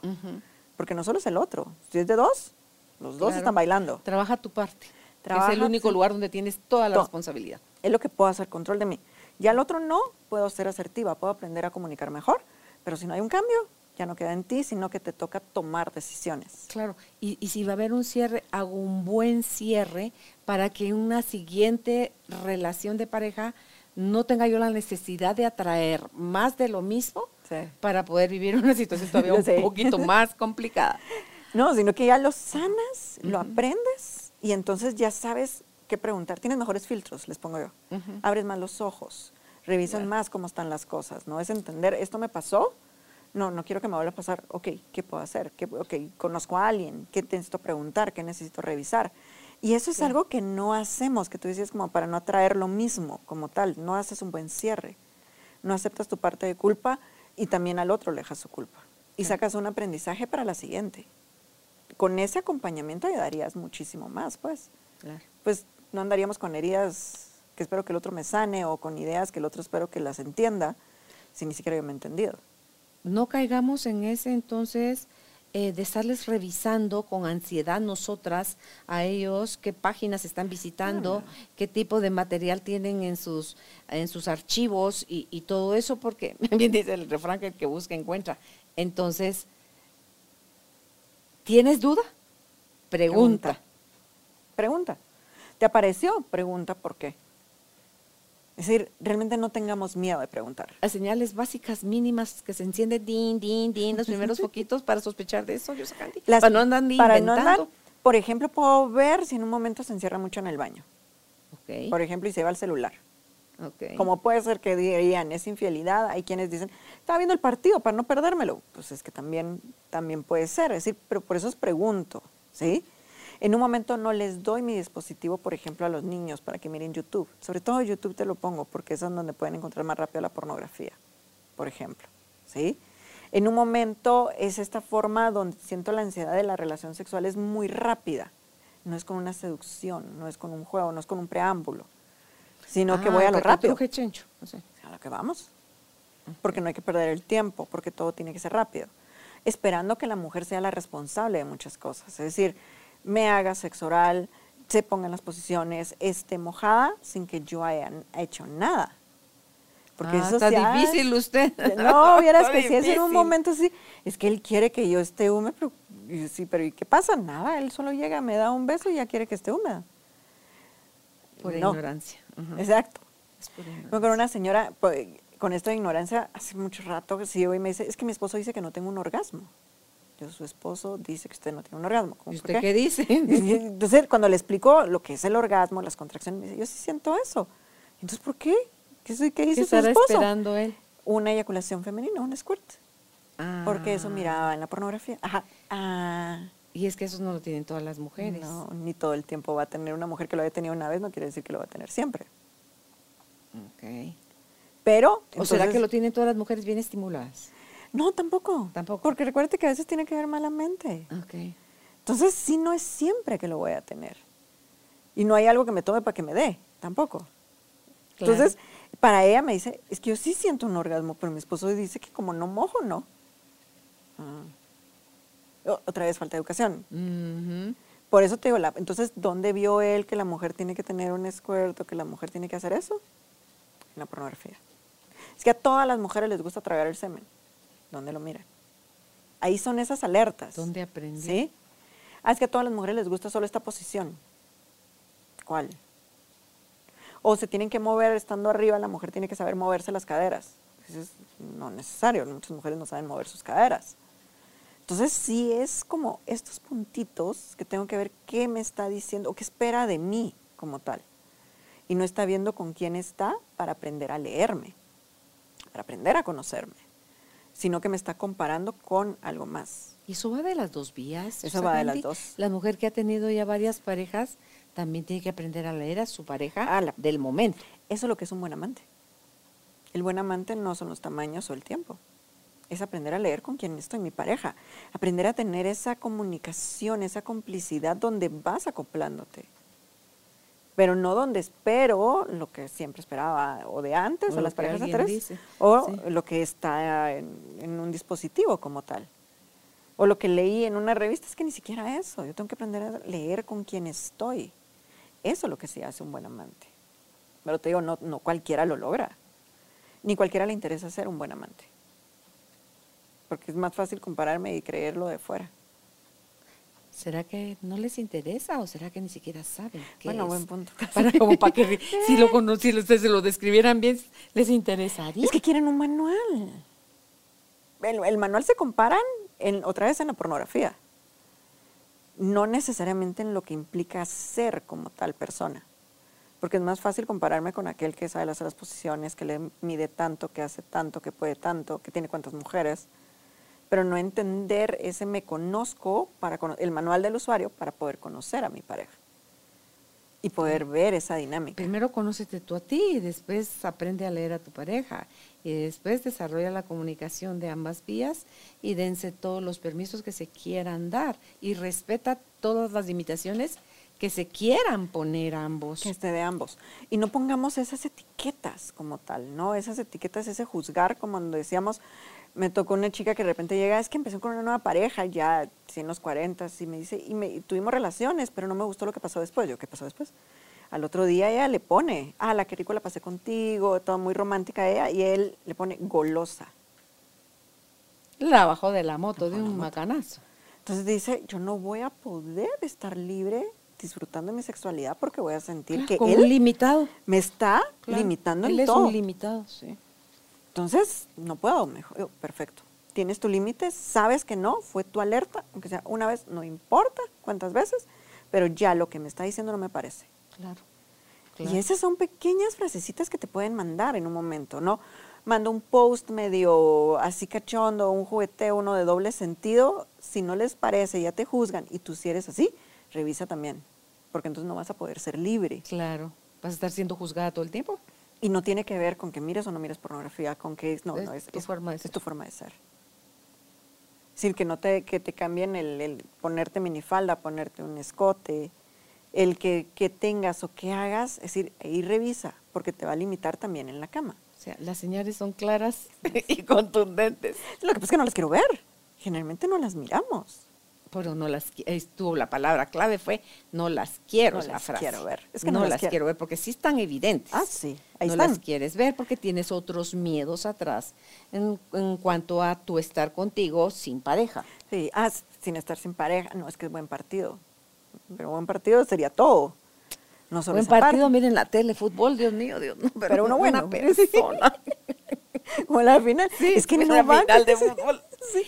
S3: Porque no solo es el otro, si es de dos, los dos están bailando.
S2: Trabaja tu parte. Es el único lugar donde tienes toda la responsabilidad
S3: es lo que puedo hacer control de mí. Ya el otro no, puedo ser asertiva, puedo aprender a comunicar mejor, pero si no hay un cambio, ya no queda en ti, sino que te toca tomar decisiones.
S2: Claro, y, si va a haber un cierre, hago un buen cierre para que en una siguiente relación de pareja no tenga yo la necesidad de atraer más de lo mismo, para poder vivir una situación *laughs* todavía un poquito más complicada. *laughs*
S3: No, sino que ya lo sanas, lo aprendes y entonces ya sabes qué preguntar. Tienes mejores filtros, les pongo yo. Abres más los ojos, revisas más cómo están las cosas, ¿no? Es entender, esto me pasó, no, no quiero que me vuelva a pasar, ok, ¿qué puedo hacer? ¿Qué, ok, conozco a alguien, ¿qué necesito preguntar? ¿Qué necesito revisar? Y eso es algo que no hacemos, que tú dices como para no atraer lo mismo como tal, no haces un buen cierre, no aceptas tu parte de culpa y también al otro le dejas su culpa. Y sacas un aprendizaje para la siguiente. Con ese acompañamiento ayudarías muchísimo más, pues. Pues no andaríamos con heridas que espero que el otro me sane o con ideas que el otro espero que las entienda, si ni siquiera yo me he entendido.
S2: No caigamos en ese entonces eh, de estarles revisando con ansiedad nosotras a ellos qué páginas están visitando, qué tipo de material tienen en sus, en sus archivos y, todo eso, porque *laughs* bien dice el refrán que el que busca encuentra. Entonces, ¿tienes duda? Pregunta.
S3: Pregunta. ¿Te apareció? Pregunta por qué. Es decir, realmente no tengamos miedo de preguntar.
S2: Las señales básicas mínimas que se encienden, din, din, din, los primeros *laughs* foquitos para sospechar de eso, yo Las, para no andar para no andar,
S3: por ejemplo, puedo ver si en un momento se encierra mucho en el baño. Okay. Por ejemplo, y se va al celular. Okay. Como puede ser que dirían, es infidelidad, hay quienes dicen, estaba viendo el partido para no perdérmelo. Pues es que también, también puede ser, es decir, pero por eso os pregunto, ¿sí? En un momento no les doy mi dispositivo, por ejemplo, a los niños para que miren YouTube. Sobre todo YouTube te lo pongo porque es donde pueden encontrar más rápido la pornografía, por ejemplo. ¿Sí? En un momento es esta forma donde siento la ansiedad de la relación sexual es muy rápida. No es con una seducción, no es con un juego, no es con un preámbulo, sino que voy a lo ah, rápido. A lo que vamos. Porque no hay que perder el tiempo, porque todo tiene que ser rápido. Esperando que la mujer sea la responsable de muchas cosas. Es decir, me haga sexo oral, se ponga en las posiciones, esté mojada sin que yo haya hecho nada.
S2: Porque ah, eso está difícil usted. *laughs*
S3: No, vieras que si es en un momento así, es que él quiere que yo esté húmeda, pero sí, pero ¿y qué pasa? Nada, él solo llega, me da un beso y ya quiere que esté húmeda.
S2: Por ignorancia.
S3: Exacto. Es por una señora, pues, con esta ignorancia, hace mucho rato, sí, hoy me dice, es que mi esposo dice que no tengo un orgasmo su esposo dice que usted no tiene un orgasmo.
S2: ¿Y usted qué? dice? *laughs*
S3: Entonces, cuando le explicó lo que es el orgasmo, las contracciones, me dice, yo sí siento eso. Entonces, ¿por qué? ¿Qué, qué dice su esposo?
S2: esperando él?
S3: Una eyaculación femenina, un squirt. Porque eso miraba en la pornografía. Ajá. Ah.
S2: Y es que eso no lo tienen todas las mujeres.
S3: No, ni todo el tiempo va a tener una mujer que lo haya tenido una vez, no quiere decir que lo va a tener siempre.
S2: Ok.
S3: Pero.
S2: ¿O será que lo tienen todas las mujeres bien estimuladas?
S3: No, tampoco.
S2: Tampoco.
S3: Porque recuerde que a veces tiene que ver malamente.
S2: Ok.
S3: Entonces, sí, no es siempre que lo voy a tener. Y no hay algo que me tome para que me dé, tampoco. Entonces, para ella me dice, es que yo sí siento un orgasmo, pero mi esposo dice que como no mojo, no. Ah. Otra vez falta de educación. Por eso te digo, la, entonces, ¿dónde vio él que la mujer tiene que tener un escuerto, que la mujer tiene que hacer eso? En la pornografía. Es que a todas las mujeres les gusta tragar el semen. ¿Dónde lo miran? Ahí son esas alertas.
S2: ¿Dónde aprendí?
S3: ¿Sí? Ah, es que a todas las mujeres les gusta solo esta posición. ¿Cuál? O se tienen que mover estando arriba, la mujer tiene que saber moverse las caderas. Eso es no necesario, muchas mujeres no saben mover sus caderas. Entonces sí es como estos puntitos que tengo que ver qué me está diciendo o qué espera de mí como tal. Y no está viendo con quién está para aprender a leerme, para aprender a conocerme sino que me está comparando con algo más.
S2: ¿Y eso va de las dos vías?
S3: Eso va de las dos.
S2: La mujer que ha tenido ya varias parejas también tiene que aprender a leer a su pareja del momento.
S3: Eso es lo que es un buen amante. El buen amante no son los tamaños o el tiempo. Es aprender a leer con quien estoy, mi pareja. Aprender a tener esa comunicación, esa complicidad donde vas acoplándote pero no donde espero lo que siempre esperaba, o de antes, o, las parejas atrás, o lo que está en, un dispositivo como tal. O lo que leí en una revista, es que ni siquiera eso. Yo tengo que aprender a leer con quien estoy. Eso es lo que sí hace un buen amante. Pero te digo, no, no cualquiera lo logra. Ni cualquiera le interesa ser un buen amante. Porque es más fácil compararme y creerlo de fuera.
S2: ¿Será que no les interesa o será que ni siquiera saben qué
S3: bueno, buen punto. *laughs*
S2: Para, como para que *laughs* si lo si ustedes se lo describieran bien, les interesaría.
S3: Es que quieren un manual. el, manual se comparan en, otra vez en la pornografía, no necesariamente en lo que implica ser como tal persona. Porque es más fácil compararme con aquel que sabe hacer las posiciones, que le mide tanto, que hace tanto, que puede tanto, que tiene cuantas mujeres, pero no entender ese me conozco para el manual del usuario para poder conocer a mi pareja y poder ver esa dinámica.
S2: Primero conócete tú a ti y después aprende a leer a tu pareja y después desarrolla la comunicación de ambas vías y dense todos los permisos que se quieran dar y respeta todas las limitaciones que se quieran poner ambos.
S3: Que esté de ambos. Y no pongamos esas etiquetas como tal, ¿no? Esas etiquetas, ese juzgar, como decíamos, me tocó una chica que de repente llega, es que empezó con una nueva pareja, ya en los 40, y me dice, y, me, tuvimos relaciones, pero no me gustó lo que pasó después. Yo, ¿qué pasó después? Al otro día ella le pone, ah, la que rico la pasé contigo, todo muy romántica ella, y él le pone golosa.
S2: La bajó de la moto de un macanazo.
S3: Entonces dice, yo no voy a poder estar libre disfrutando de mi sexualidad porque voy a sentir que él
S2: limitado.
S3: me está limitando en todo.
S2: Él es un limitado, sí.
S3: Entonces, no puedo, mejor, perfecto. Tienes tu límite, sabes que no, fue tu alerta, aunque sea una vez, no importa cuántas veces, pero ya lo que me está diciendo no me parece.
S2: Claro.
S3: Y esas son pequeñas frasecitas que te pueden mandar en un momento, ¿no? Mando un post medio así cachondo, un juguete, uno de doble sentido, si no les parece, ya te juzgan y tú si eres así, revisa también, porque entonces no vas a poder ser libre.
S2: Claro, vas a estar siendo juzgada todo el tiempo.
S3: Y no tiene que ver con que mires o no mires pornografía, con que es, no,
S2: es
S3: no, es,
S2: tu forma de ser.
S3: Es tu forma de ser. Es decir, que no te, que te cambien el, el ponerte minifalda, ponerte un escote, el que, que, tengas o que hagas, es decir, ahí revisa, porque te va a limitar también en la cama.
S2: O sea, las señales son claras *laughs* y contundentes.
S3: Lo que pasa es que no las quiero ver. Generalmente no las miramos
S2: pero no las estuvo la palabra clave fue no las quiero
S3: no las
S2: frase.
S3: quiero ver.
S2: Es que no, las, quiero. ver porque sí están evidentes.
S3: Ah sí
S2: ahí no las quieres ver porque tienes otros miedos atrás en, en, cuanto a tu estar contigo sin pareja.
S3: Sí ah sin estar sin pareja. No es que es buen partido. Pero buen partido sería todo. No solo
S2: buen partido miren la tele fútbol Dios mío Dios no,
S3: pero, uno bueno. una persona. *laughs* Como la final.
S2: Sí,
S3: es que
S2: no la final de *laughs* fútbol.
S3: Sí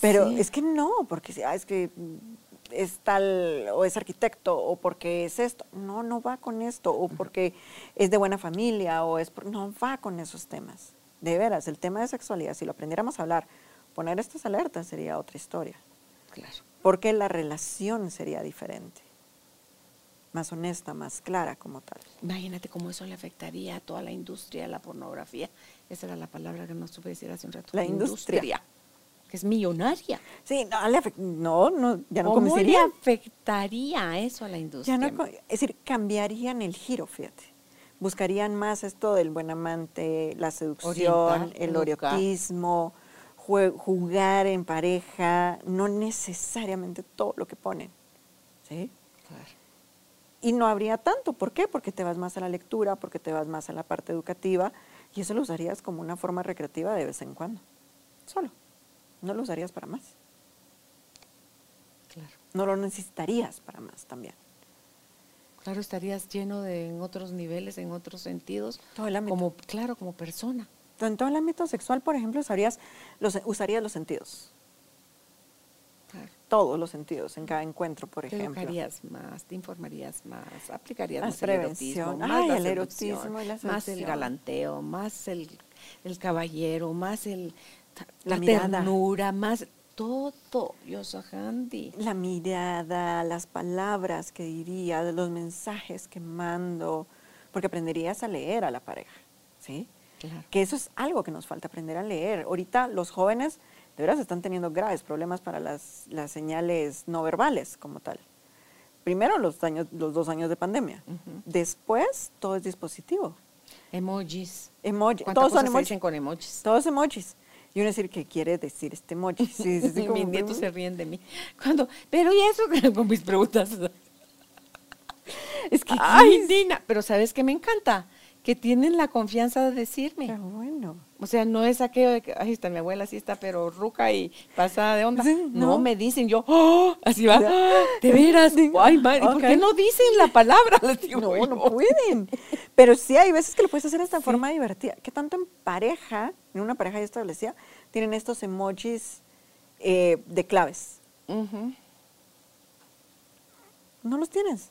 S3: pero es que no, porque ah, es que es tal o es arquitecto o porque es esto. No, no va con esto o porque es de buena familia o es no va con esos temas. De veras, el tema de sexualidad, si lo aprendiéramos a hablar, poner estas alertas sería otra historia.
S2: Claro.
S3: Porque la relación sería diferente. Más honesta, más clara como tal.
S2: Imagínate cómo eso le afectaría a toda la industria de la pornografía. Esa era la palabra que no supe decir hace un rato.
S3: La industria
S2: es millonaria.
S3: Sí, no, no, ya no
S2: ¿Cómo le afectaría eso a la industria?
S3: es decir, cambiarían el giro, fíjate. Buscarían más esto del buen amante, la seducción, el erotismo, jugar en pareja, no necesariamente todo lo que ponen. ¿Sí?
S2: Claro.
S3: Y no habría tanto. ¿Por qué? Porque te vas más a la lectura, porque te vas más a la parte educativa, y eso lo usarías como una forma recreativa de vez en cuando. Solo no lo usarías para más.
S2: Claro.
S3: No lo necesitarías para más también.
S2: Claro, estarías lleno de en otros niveles, en otros sentidos.
S3: Todo el ámbito.
S2: Como, claro, como persona.
S3: En todo el ámbito sexual, por ejemplo, usarías los, usarías los sentidos.
S2: Claro.
S3: Todos los sentidos en cada encuentro, por
S2: te
S3: ejemplo.
S2: Te más, te informarías más, aplicarías
S3: más, el erotismo, más,
S2: Ay,
S3: el erotismo y la
S2: más el galanteo, más el, el caballero, más el
S3: la,
S2: mirada. ternura, más todo, Yosahandi.
S3: La mirada, las palabras que diría, los mensajes que mando, porque aprenderías a leer a la pareja, ¿sí?
S2: Claro.
S3: Que eso es algo que nos falta aprender a leer. Ahorita los jóvenes de verdad están teniendo graves problemas para las, las señales no verbales como tal. Primero los, años, los dos años de pandemia. Después todo es dispositivo.
S2: Emojis.
S3: Emoji. Todos son emojis.
S2: dicen con emojis.
S3: Todos emojis. Y uno decir, ¿qué quiere decir este? *laughs*
S2: Sí, sí, sí, mis nietos se ríen de mí. Cuando, pero ¿y eso *laughs* con mis preguntas? es que, ay, Dina, pero ¿sabes qué me encanta? Que tienen la confianza de decirme.
S3: Qué bueno.
S2: O sea, no es aquello de que, ay, está mi abuela, sí está, pero ruca y pasada de onda. no. me dicen yo, oh, así va, de veras, ay, madre, ¿por qué no dicen la palabra?
S3: no, no pueden. Pero sí hay veces que lo puedes hacer de esta forma divertida. ¿Qué tanto en pareja, en una pareja ya establecida, tienen estos emojis eh, de claves. No los tienes.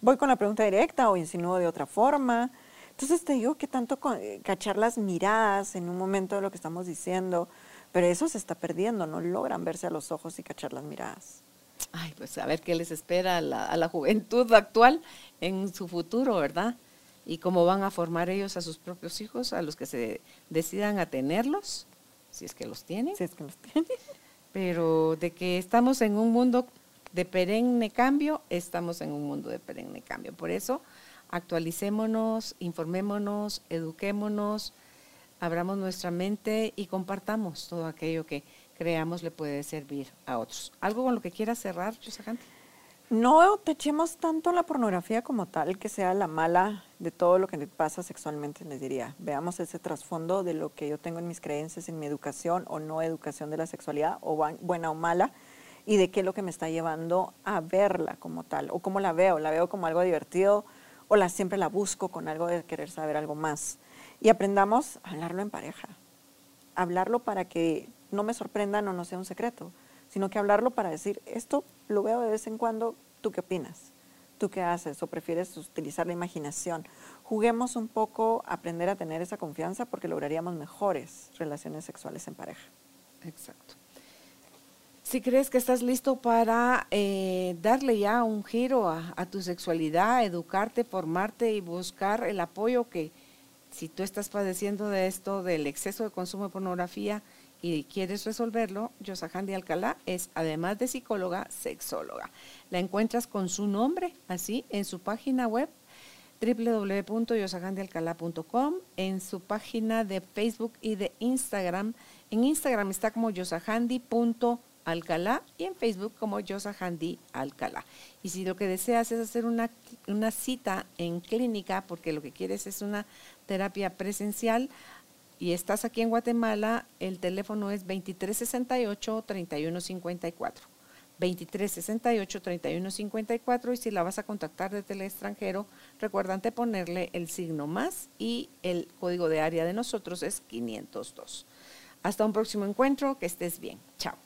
S3: Voy con la pregunta directa o insinúo de otra forma. Entonces te digo que tanto eh, cachar las miradas en un momento de lo que estamos diciendo, pero eso se está perdiendo, no logran verse a los ojos y cachar las miradas.
S2: Ay, pues a ver qué les espera a la, a la juventud actual en su futuro, ¿verdad? Y cómo van a formar ellos a sus propios hijos, a los que se decidan a tenerlos, si es que los tienen.
S3: Si es que los tienen. *laughs*
S2: Pero de que estamos en un mundo de perenne cambio, estamos en un mundo de perenne cambio. Por eso, actualicémonos, informémonos, eduquémonos, abramos nuestra mente y compartamos todo aquello que creamos le puede servir a otros. ¿Algo con lo que quieras cerrar, Yosagante?
S3: No te echemos tanto la pornografía como tal, que sea la mala de todo lo que pasa sexualmente, les diría. Veamos ese trasfondo de lo que yo tengo en mis creencias, en mi educación o no educación de la sexualidad, o buena o mala, y de qué es lo que me está llevando a verla como tal, o cómo la veo. La veo como algo divertido, o la siempre la busco con algo de querer saber algo más. Y aprendamos a hablarlo en pareja. Hablarlo para que no me sorprendan o no sea un secreto, sino que hablarlo para decir, esto lo veo de vez en cuando, ¿tú qué opinas? ¿Tú qué haces? ¿O prefieres utilizar la imaginación? Juguemos un poco aprender a tener esa confianza porque lograríamos mejores relaciones sexuales en pareja.
S2: Exacto. Si crees que estás listo para eh, darle ya un giro a, tu sexualidad, educarte, formarte y buscar el apoyo que si tú estás padeciendo de esto, del exceso de consumo de pornografía, y quieres resolverlo, Yosahandi Alcalá es, además de psicóloga, sexóloga. La encuentras con su nombre, así, en su página web www.yosahandialcalá.com, en su página de Facebook y de Instagram. En Instagram está como yosahandi.alcalá y en Facebook como Yosahandi Alcalá. Y si lo que deseas es hacer una, una cita en clínica, porque lo que quieres es una terapia presencial, y estás aquí en Guatemala, el teléfono es 2368-3154. 2368-3154 y si la vas a contactar desde el extranjero, recuerda ponerle el signo más y el código de área de nosotros es 502. Hasta un próximo encuentro, que estés bien. Chao.